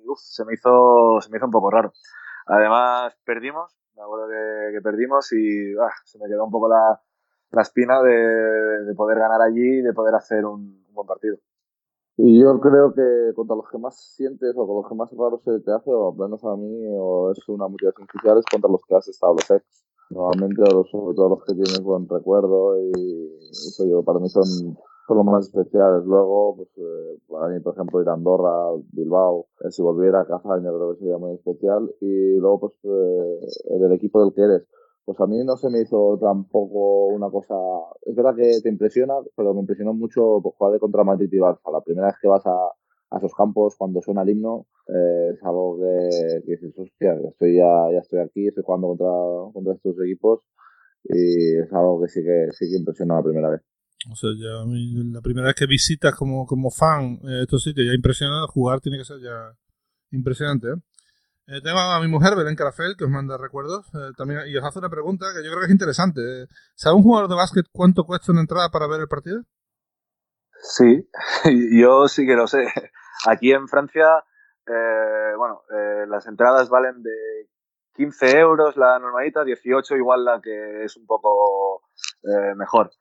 y uf, se me hizo, se me hizo un poco raro. Además, perdimos, me acuerdo que, perdimos y ah, se me quedó un poco la, la espina de, de poder ganar allí y de poder hacer un, buen partido. Y yo creo que contra los que más sientes o con los que más raro se te hace, o al menos a mí, o es una motivación especial, es contra los que has ex. Normalmente, sobre todo los que tienes buen recuerdo, y eso yo, para mí son, son los más especiales. Luego, pues, eh, para mí, por ejemplo, ir a Andorra, Bilbao, eh, si volviera a Cazaña, creo que sería muy especial. Y luego, pues, eh, del equipo del que eres. Pues a mí no se me hizo tampoco una cosa. Es verdad que te impresiona, pero me impresionó mucho pues, jugar de contra Madrid y Barça. La primera vez que vas a, a esos campos, cuando suena el himno, eh, es algo que, que dices, hostia, estoy, ya, ya estoy aquí, estoy jugando contra, contra estos equipos. Y es algo que sí que, sí que impresiona la primera vez. O sea, ya la primera vez que visitas como, como fan eh, estos sitios ya impresiona, jugar tiene que ser ya impresionante. ¿eh? Eh, tengo a mi mujer, Belén Carafel, que os manda recuerdos eh, también, y os hace una pregunta que yo creo que es interesante. ¿Sabe un jugador de básquet cuánto cuesta una entrada para ver el partido? Sí, [LAUGHS] yo sí que lo sé. Aquí en Francia, bueno, las entradas valen de 15 euros la normalita, 18 igual la que es un poco mejor.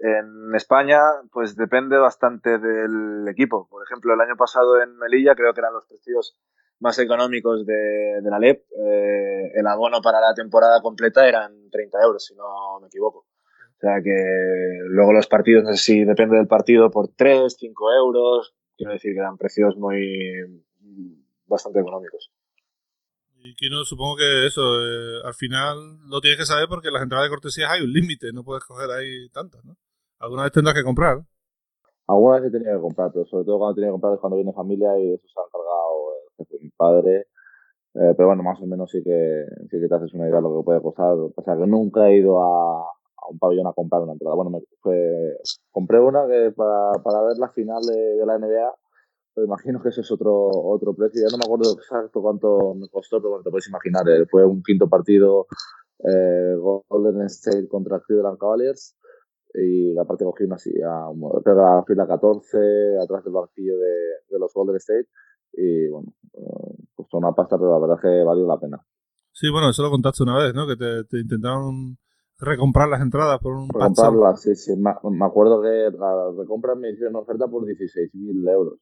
En España, pues depende bastante del equipo. Por ejemplo, el año pasado en Melilla creo que eran los precios más económicos de, la LEP. Eh, el abono para la temporada completa eran 30 euros, si no me equivoco. O sea que luego los partidos, no sé si depende del partido, por 3, 5 euros. Quiero decir que eran precios muy bastante económicos. Y que supongo que eso, eh, al final lo tienes que saber porque las entradas de cortesías hay un límite, no puedes coger ahí tantas, ¿no? Alguna vez tendrás que comprar. Alguna vez he tenido que comprar, pero sobre todo cuando tenido que comprar es cuando viene familia y eso se ha encargado de mi padre. Eh, pero bueno, más o menos sí que, sí que te haces una idea de lo que puede costar. O sea, que nunca he ido a, a un pabellón a comprar una entrada. Bueno, me fue, compré una que para, para ver la final de, de la NBA, imagino que ese es otro, otro precio. Ya no me acuerdo exacto cuánto me costó, pero bueno, te puedes imaginar. eh, fue un quinto partido eh, Golden State contra Cleveland Cavaliers y la parte cogí una así, a, creo que la fila 14, atrás del banquillo de, de los Golden State y bueno, eh, costó una pasta, pero la verdad es que valió la pena. Sí, bueno, eso lo contaste una vez, ¿no? Que te, te intentaron recomprar las entradas por un Recomprarlas, sí, sí. Me, acuerdo que la recompra me hicieron oferta por 16.000 euros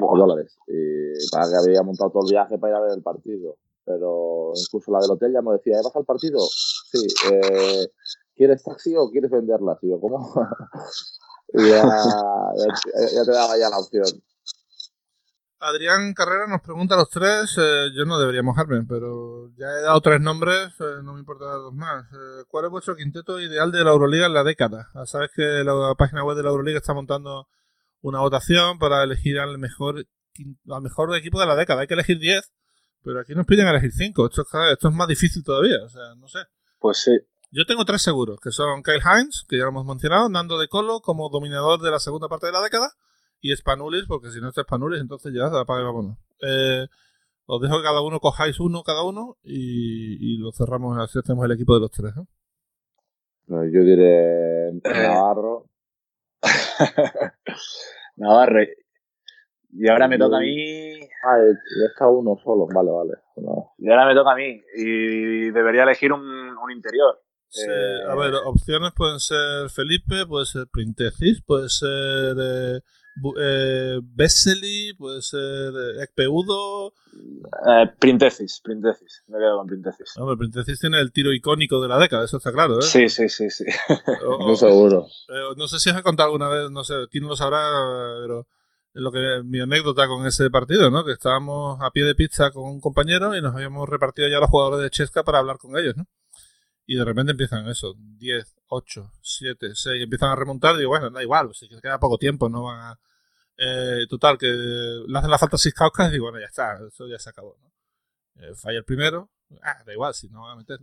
o dólares. Y para que había montado todo el viaje para ir a ver el partido. Pero incluso la del hotel ya me decía, ¿vas al partido? Sí. Eh, ¿Quieres taxi o quieres venderla? Y yo, ¿cómo? [LAUGHS] ya, ya, te daba ya la opción. Adrián Carrera nos pregunta a los tres, eh, yo no debería mojarme, pero ya he dado tres nombres, eh, no me importa dar dos más. Eh, ¿Cuál es vuestro quinteto ideal de la Euroliga en la década? Ah, sabes que la página web de la Euroliga está montando una votación para elegir al mejor al mejor equipo de la década. Hay que elegir 10, pero aquí nos piden elegir 5. Esto, esto es más difícil todavía, o sea, no sé. Pues sí, yo tengo tres seguros, que son Kyle Hines, que ya lo hemos mencionado, Nando de Colo como dominador de la segunda parte de la década, y Spanulis, porque si no está Spanulis, entonces ya se apaga y vámonos. Eh, os dejo que cada uno cojáis uno cada uno y, lo cerramos, así hacemos el equipo de los tres. ¿eh? yo diré [COUGHS] Navarro. [LAUGHS] Navarro. Y ahora me toca a mí. Ah, está uno solo, vale, vale. Y ahora me toca a mí. Y debería elegir un, un interior a ver, eh, opciones pueden ser Felipe, puede ser Printesis, puede ser eh, eh puede ser eh, Ekpeudo. Eh, Printesis, Printesis, me quedo con Printesis. Hombre, Printesis tiene el tiro icónico de la década, eso está claro, ¿eh? Sí, sí, sí, sí. [LAUGHS] no seguro. no sé si os he contado alguna vez, no sé, quién lo sabrá, pero lo que mi anécdota con ese partido, ¿no? Que estábamos a pie de pizza con un compañero y nos habíamos repartido ya los jugadores de Chesca para hablar con ellos, ¿no? Y de repente empiezan eso, 10, 8, 7, 6, empiezan a remontar digo, bueno, da igual, si queda poco tiempo, no van a... Eh, total, que le hacen la falta a Siscauskas y digo, bueno, ya está, eso ya se acabó. ¿no? Eh, falla el primero, ah, da igual, si no van a meter...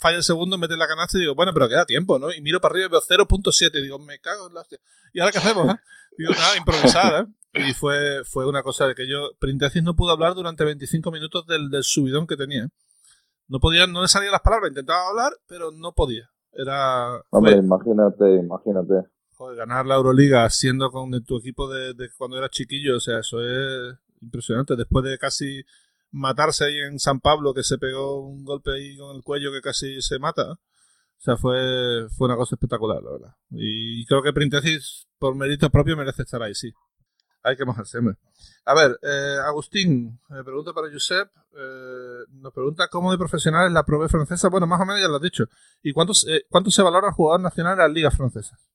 Falla el segundo, mete la canasta y digo, bueno, pero queda tiempo, ¿no? Y miro para arriba y veo 0.7 y digo, me cago en la hostia. ¿Y ahora qué hacemos? Eh? Digo, nada, improvisar, ¿eh? Y fue, fue una cosa de que yo, Printesis no pudo hablar durante 25 minutos del, del subidón que tenía. No podía, no le salían las palabras, intentaba hablar, pero no podía. Era. Hombre, imagínate, imagínate. Joder, ganar la Euroliga siendo con tu equipo de, cuando eras chiquillo, o sea, eso es impresionante. Después de casi matarse ahí en San Pablo, que se pegó un golpe ahí con el cuello que casi se mata. O sea, fue, fue una cosa espectacular, la verdad. Y creo que Printesis, por mérito propio, merece estar ahí, sí. Hay que mojarse, hombre. A ver, eh, Agustín, me pregunta para Josep, eh, nos pregunta cómo de profesional es la prueba francesa. Bueno, más o menos ya lo has dicho. ¿Y cuánto, eh, cuánto se valora el jugador nacional en las ligas francesas?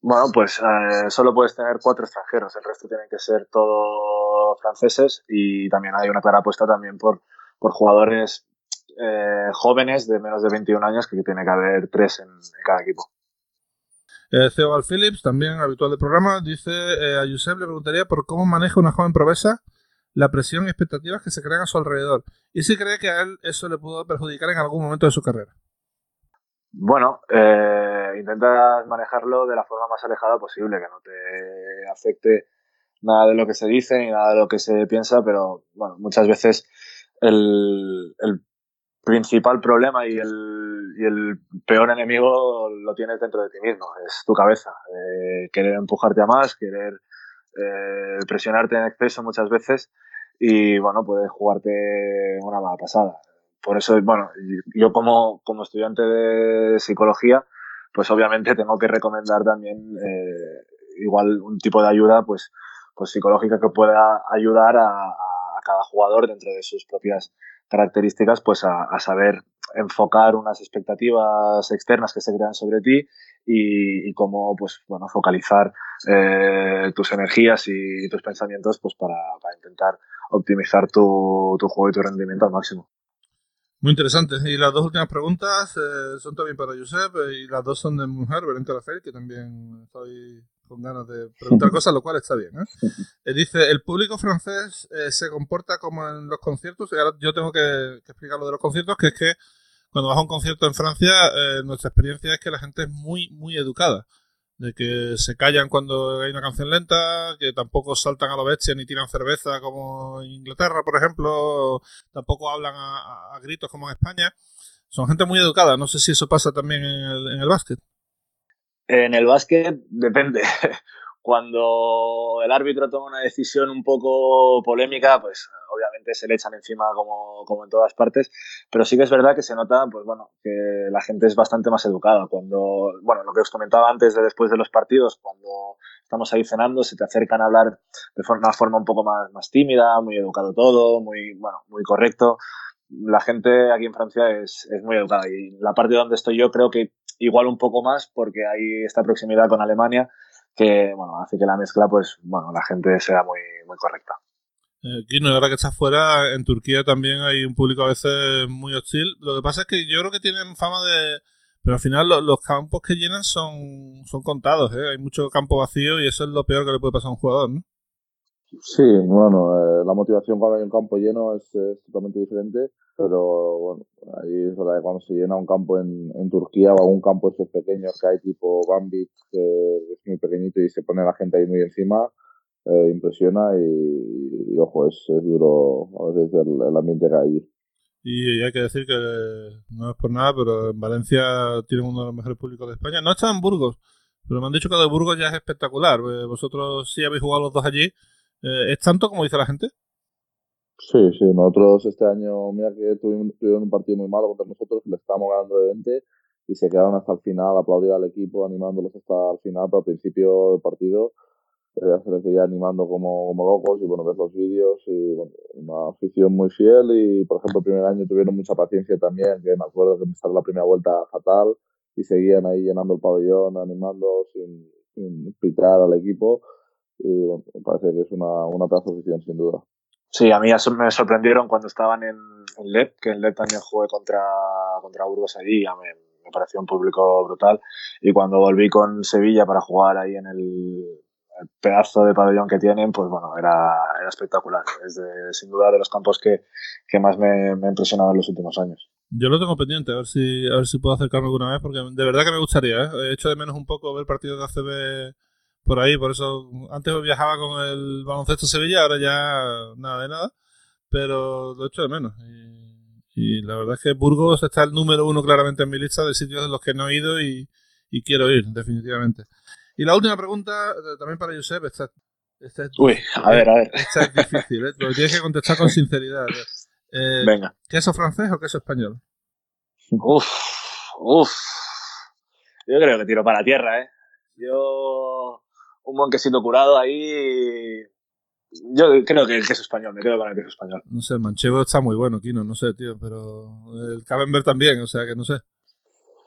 Bueno, pues solo puedes tener cuatro extranjeros, el resto tienen que ser todos franceses y también hay una clara apuesta también por, por jugadores jóvenes de menos de 21 años que tiene que haber tres en cada equipo. Eh, Phillips, también habitual del programa, dice eh, a Josep le preguntaría por cómo maneja una joven promesa la presión y expectativas que se crean a su alrededor. Y si cree que a él eso le pudo perjudicar en algún momento de su carrera. Bueno, eh, intenta manejarlo de la forma más alejada posible, que no te afecte nada de lo que se dice ni nada de lo que se piensa, pero bueno, muchas veces el principal problema y el, y el, peor enemigo lo tienes dentro de ti mismo, es tu cabeza. Eh, querer empujarte a más, querer eh, presionarte en exceso muchas veces y bueno, puedes jugarte una mala pasada. Por eso, bueno, yo como, como estudiante de psicología, pues obviamente [LAUGHS] tengo que recomendar también eh, igual un tipo de ayuda pues, pues psicológica que pueda ayudar a, a cada jugador dentro de sus propias características, pues a, saber enfocar unas expectativas externas que se crean sobre ti y, cómo pues bueno focalizar eh, tus energías y tus pensamientos pues para, intentar optimizar tu, juego y tu rendimiento al máximo. Muy interesante. Y las dos últimas preguntas eh, son también para Josep eh, y las dos son de mujer, Berente Rafael, que también estoy con ganas de preguntar [LAUGHS] cosas, lo cual está bien. ¿eh? eh dice, el público francés eh, se comporta como en los conciertos, y ahora yo tengo que, explicar lo de los conciertos, que es que cuando vas a un concierto en Francia, eh, nuestra experiencia es que la gente es muy, muy educada. De que se callan cuando hay una canción lenta, que tampoco saltan a la bestia ni tiran cerveza como en Inglaterra, por ejemplo, tampoco hablan a, gritos como en España. Son gente muy educada. No sé si eso pasa también en el, en el básquet. En el básquet depende, [LAUGHS] cuando el árbitro toma una decisión un poco polémica, pues obviamente se le echan encima como, como, en todas partes, pero sí que es verdad que se nota, pues bueno, que la gente es bastante más educada. Cuando, bueno, lo que os comentaba antes de después de los partidos, cuando estamos ahí cenando, se te acercan a hablar de forma, una forma un poco más, más tímida, muy educado todo, muy, bueno, muy correcto. La gente aquí en Francia es, es muy educada y la parte donde estoy yo creo que igual un poco más porque hay esta proximidad con Alemania que bueno, hace que la mezcla, pues, bueno, la gente sea muy, muy correcta. Eh, Kino, ahora que estás fuera, en Turquía también hay un público a veces muy hostil. Lo que pasa es que yo creo que tienen fama de... Pero al final los, campos que llenan son, son contados, ¿eh? Hay mucho campo vacío y eso es lo peor que le puede pasar a un jugador, ¿no? Sí, bueno, eh, la motivación cuando hay un campo lleno es, totalmente diferente, pero bueno, ahí es verdad que cuando se llena un campo en, en Turquía o algún campo estos pequeños que hay tipo Bambi, que es muy pequeñito y se pone la gente ahí muy encima, eh, impresiona y, ojo, es, es, duro a veces el, el ambiente que hay allí. Y hay que decir que no es por nada, pero en Valencia tienen uno de los mejores públicos de España. No está en Burgos, pero me han dicho que de Burgos ya es espectacular. Eh, vosotros sí habéis jugado los dos allí. Eh, ¿Es tanto como dice la gente? Sí, sí, nosotros este año, mira que tuvimos, un partido muy malo contra nosotros, le estábamos ganando de 20 y se quedaron hasta el final, aplaudir al equipo, animándolos hasta el final, pero al principio del partido eh, se les veía animando como, como locos y bueno, ves los vídeos y bueno, una afición muy fiel y por ejemplo el primer año tuvieron mucha paciencia también, que me acuerdo que empezaron la primera vuelta fatal y seguían ahí llenando el pabellón, animando sin, sin pitar al equipo y bueno, me parece que es una, una pedazo de afición sin duda. Sí, a mí me sorprendieron cuando estaban en, en LEP, que en LEP también jugué contra, contra Burgos allí, ya me, me, pareció un público brutal. Y cuando volví con Sevilla para jugar ahí en el, pedazo de pabellón que tienen, pues bueno, era, era espectacular. Es de, sin duda de los campos que, que más me, me ha impresionado en los últimos años. Yo lo tengo pendiente, a ver si, a ver si puedo acercarme alguna vez, porque de verdad que me gustaría. ¿eh? He hecho de menos un poco ver partidos de ACB por ahí, por eso antes viajaba con el baloncesto Sevilla, ahora ya nada de nada, pero lo echo de menos. Y, la verdad es que Burgos está el número uno claramente en mi lista de sitios en los que no he ido y, quiero ir, definitivamente. Y la última pregunta, eh, también para Josep, esta, es, Uy, a ver, a ver. Esta es difícil, ¿eh? lo tienes que contestar con sinceridad. Eh, Venga. ¿Queso francés o queso español? Uf, uf. Yo creo que tiro para la tierra, ¿eh? Yo un buen quesito curado ahí. Yo creo que el queso español, me quedo con el queso español. No sé, el manchego está muy bueno, Kino, no sé, tío, pero el camembert también, o sea que no sé.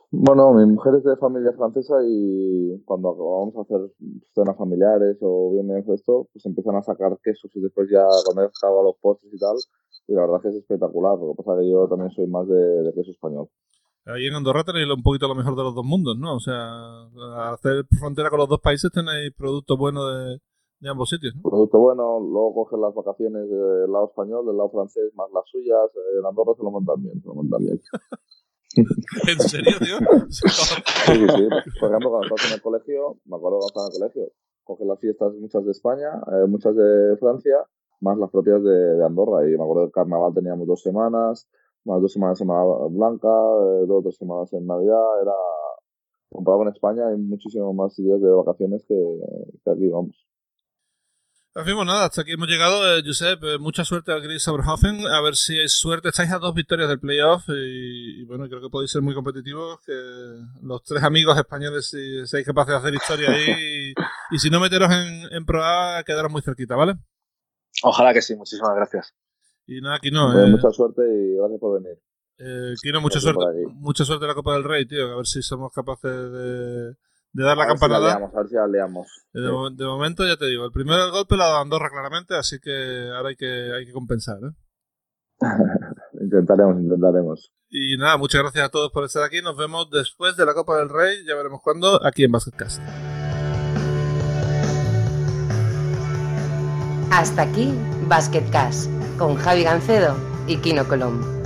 Bueno, mi mujer es de familia francesa y cuando vamos a hacer cenas familiares o viene esto, pues empiezan a sacar quesos y después ya cuando acaba los postres y tal, y la verdad es que es espectacular, lo que pasa es que yo también soy más de queso español. Ahí en Andorra tenéis un poquito lo mejor de los dos mundos, ¿no? O sea, hacer frontera con los dos países tenéis productos buenos de, de ambos sitios, ¿no? Producto bueno, luego cogen las vacaciones del lado español, del lado francés, más las suyas. En Andorra se lo montan bien, se lo montan bien. [LAUGHS] ¿En serio, tío? sí, sí, sí. Por ejemplo, cuando estás en el colegio, me acuerdo cuando estaba en el colegio, cogen las fiestas muchas de España, eh, muchas de Francia, más las propias de, de Andorra. Y me acuerdo que el carnaval teníamos dos semanas, más dos semanas en Semana Blanca, eh, dos o tres semanas en Navidad, era comprado en España hay muchísimos más días de vacaciones que, aquí, vamos. En fin, nada, hasta aquí hemos llegado. Eh, Josep, eh, mucha suerte al Gris Oberhofen. A ver si hay suerte. Estáis a dos victorias del playoff y, bueno, creo que podéis ser muy competitivos. Que los tres amigos españoles, si seáis capaces de hacer historia ahí [LAUGHS] y, si no meteros en, en Pro A, quedaros muy cerquita, ¿vale? Ojalá que sí. Muchísimas gracias. Y nada, Kino. Pues eh, mucha suerte y gracias por venir. Eh, Kino, mucha suerte, mucha suerte en la Copa del Rey, tío. A ver si somos capaces de, de dar la campanada. a ver si la leamos. De, de, momento, ya te digo, el primer golpe lo ha dado Andorra claramente, así que ahora hay que, hay que compensar. ¿eh? [LAUGHS] intentaremos, intentaremos. Y nada, muchas gracias a todos por estar aquí. Nos vemos después de la Copa del Rey, ya veremos cuándo, aquí en Basketcast. Hasta aquí Basketcast con Javi Gancedo y Kino Colombo.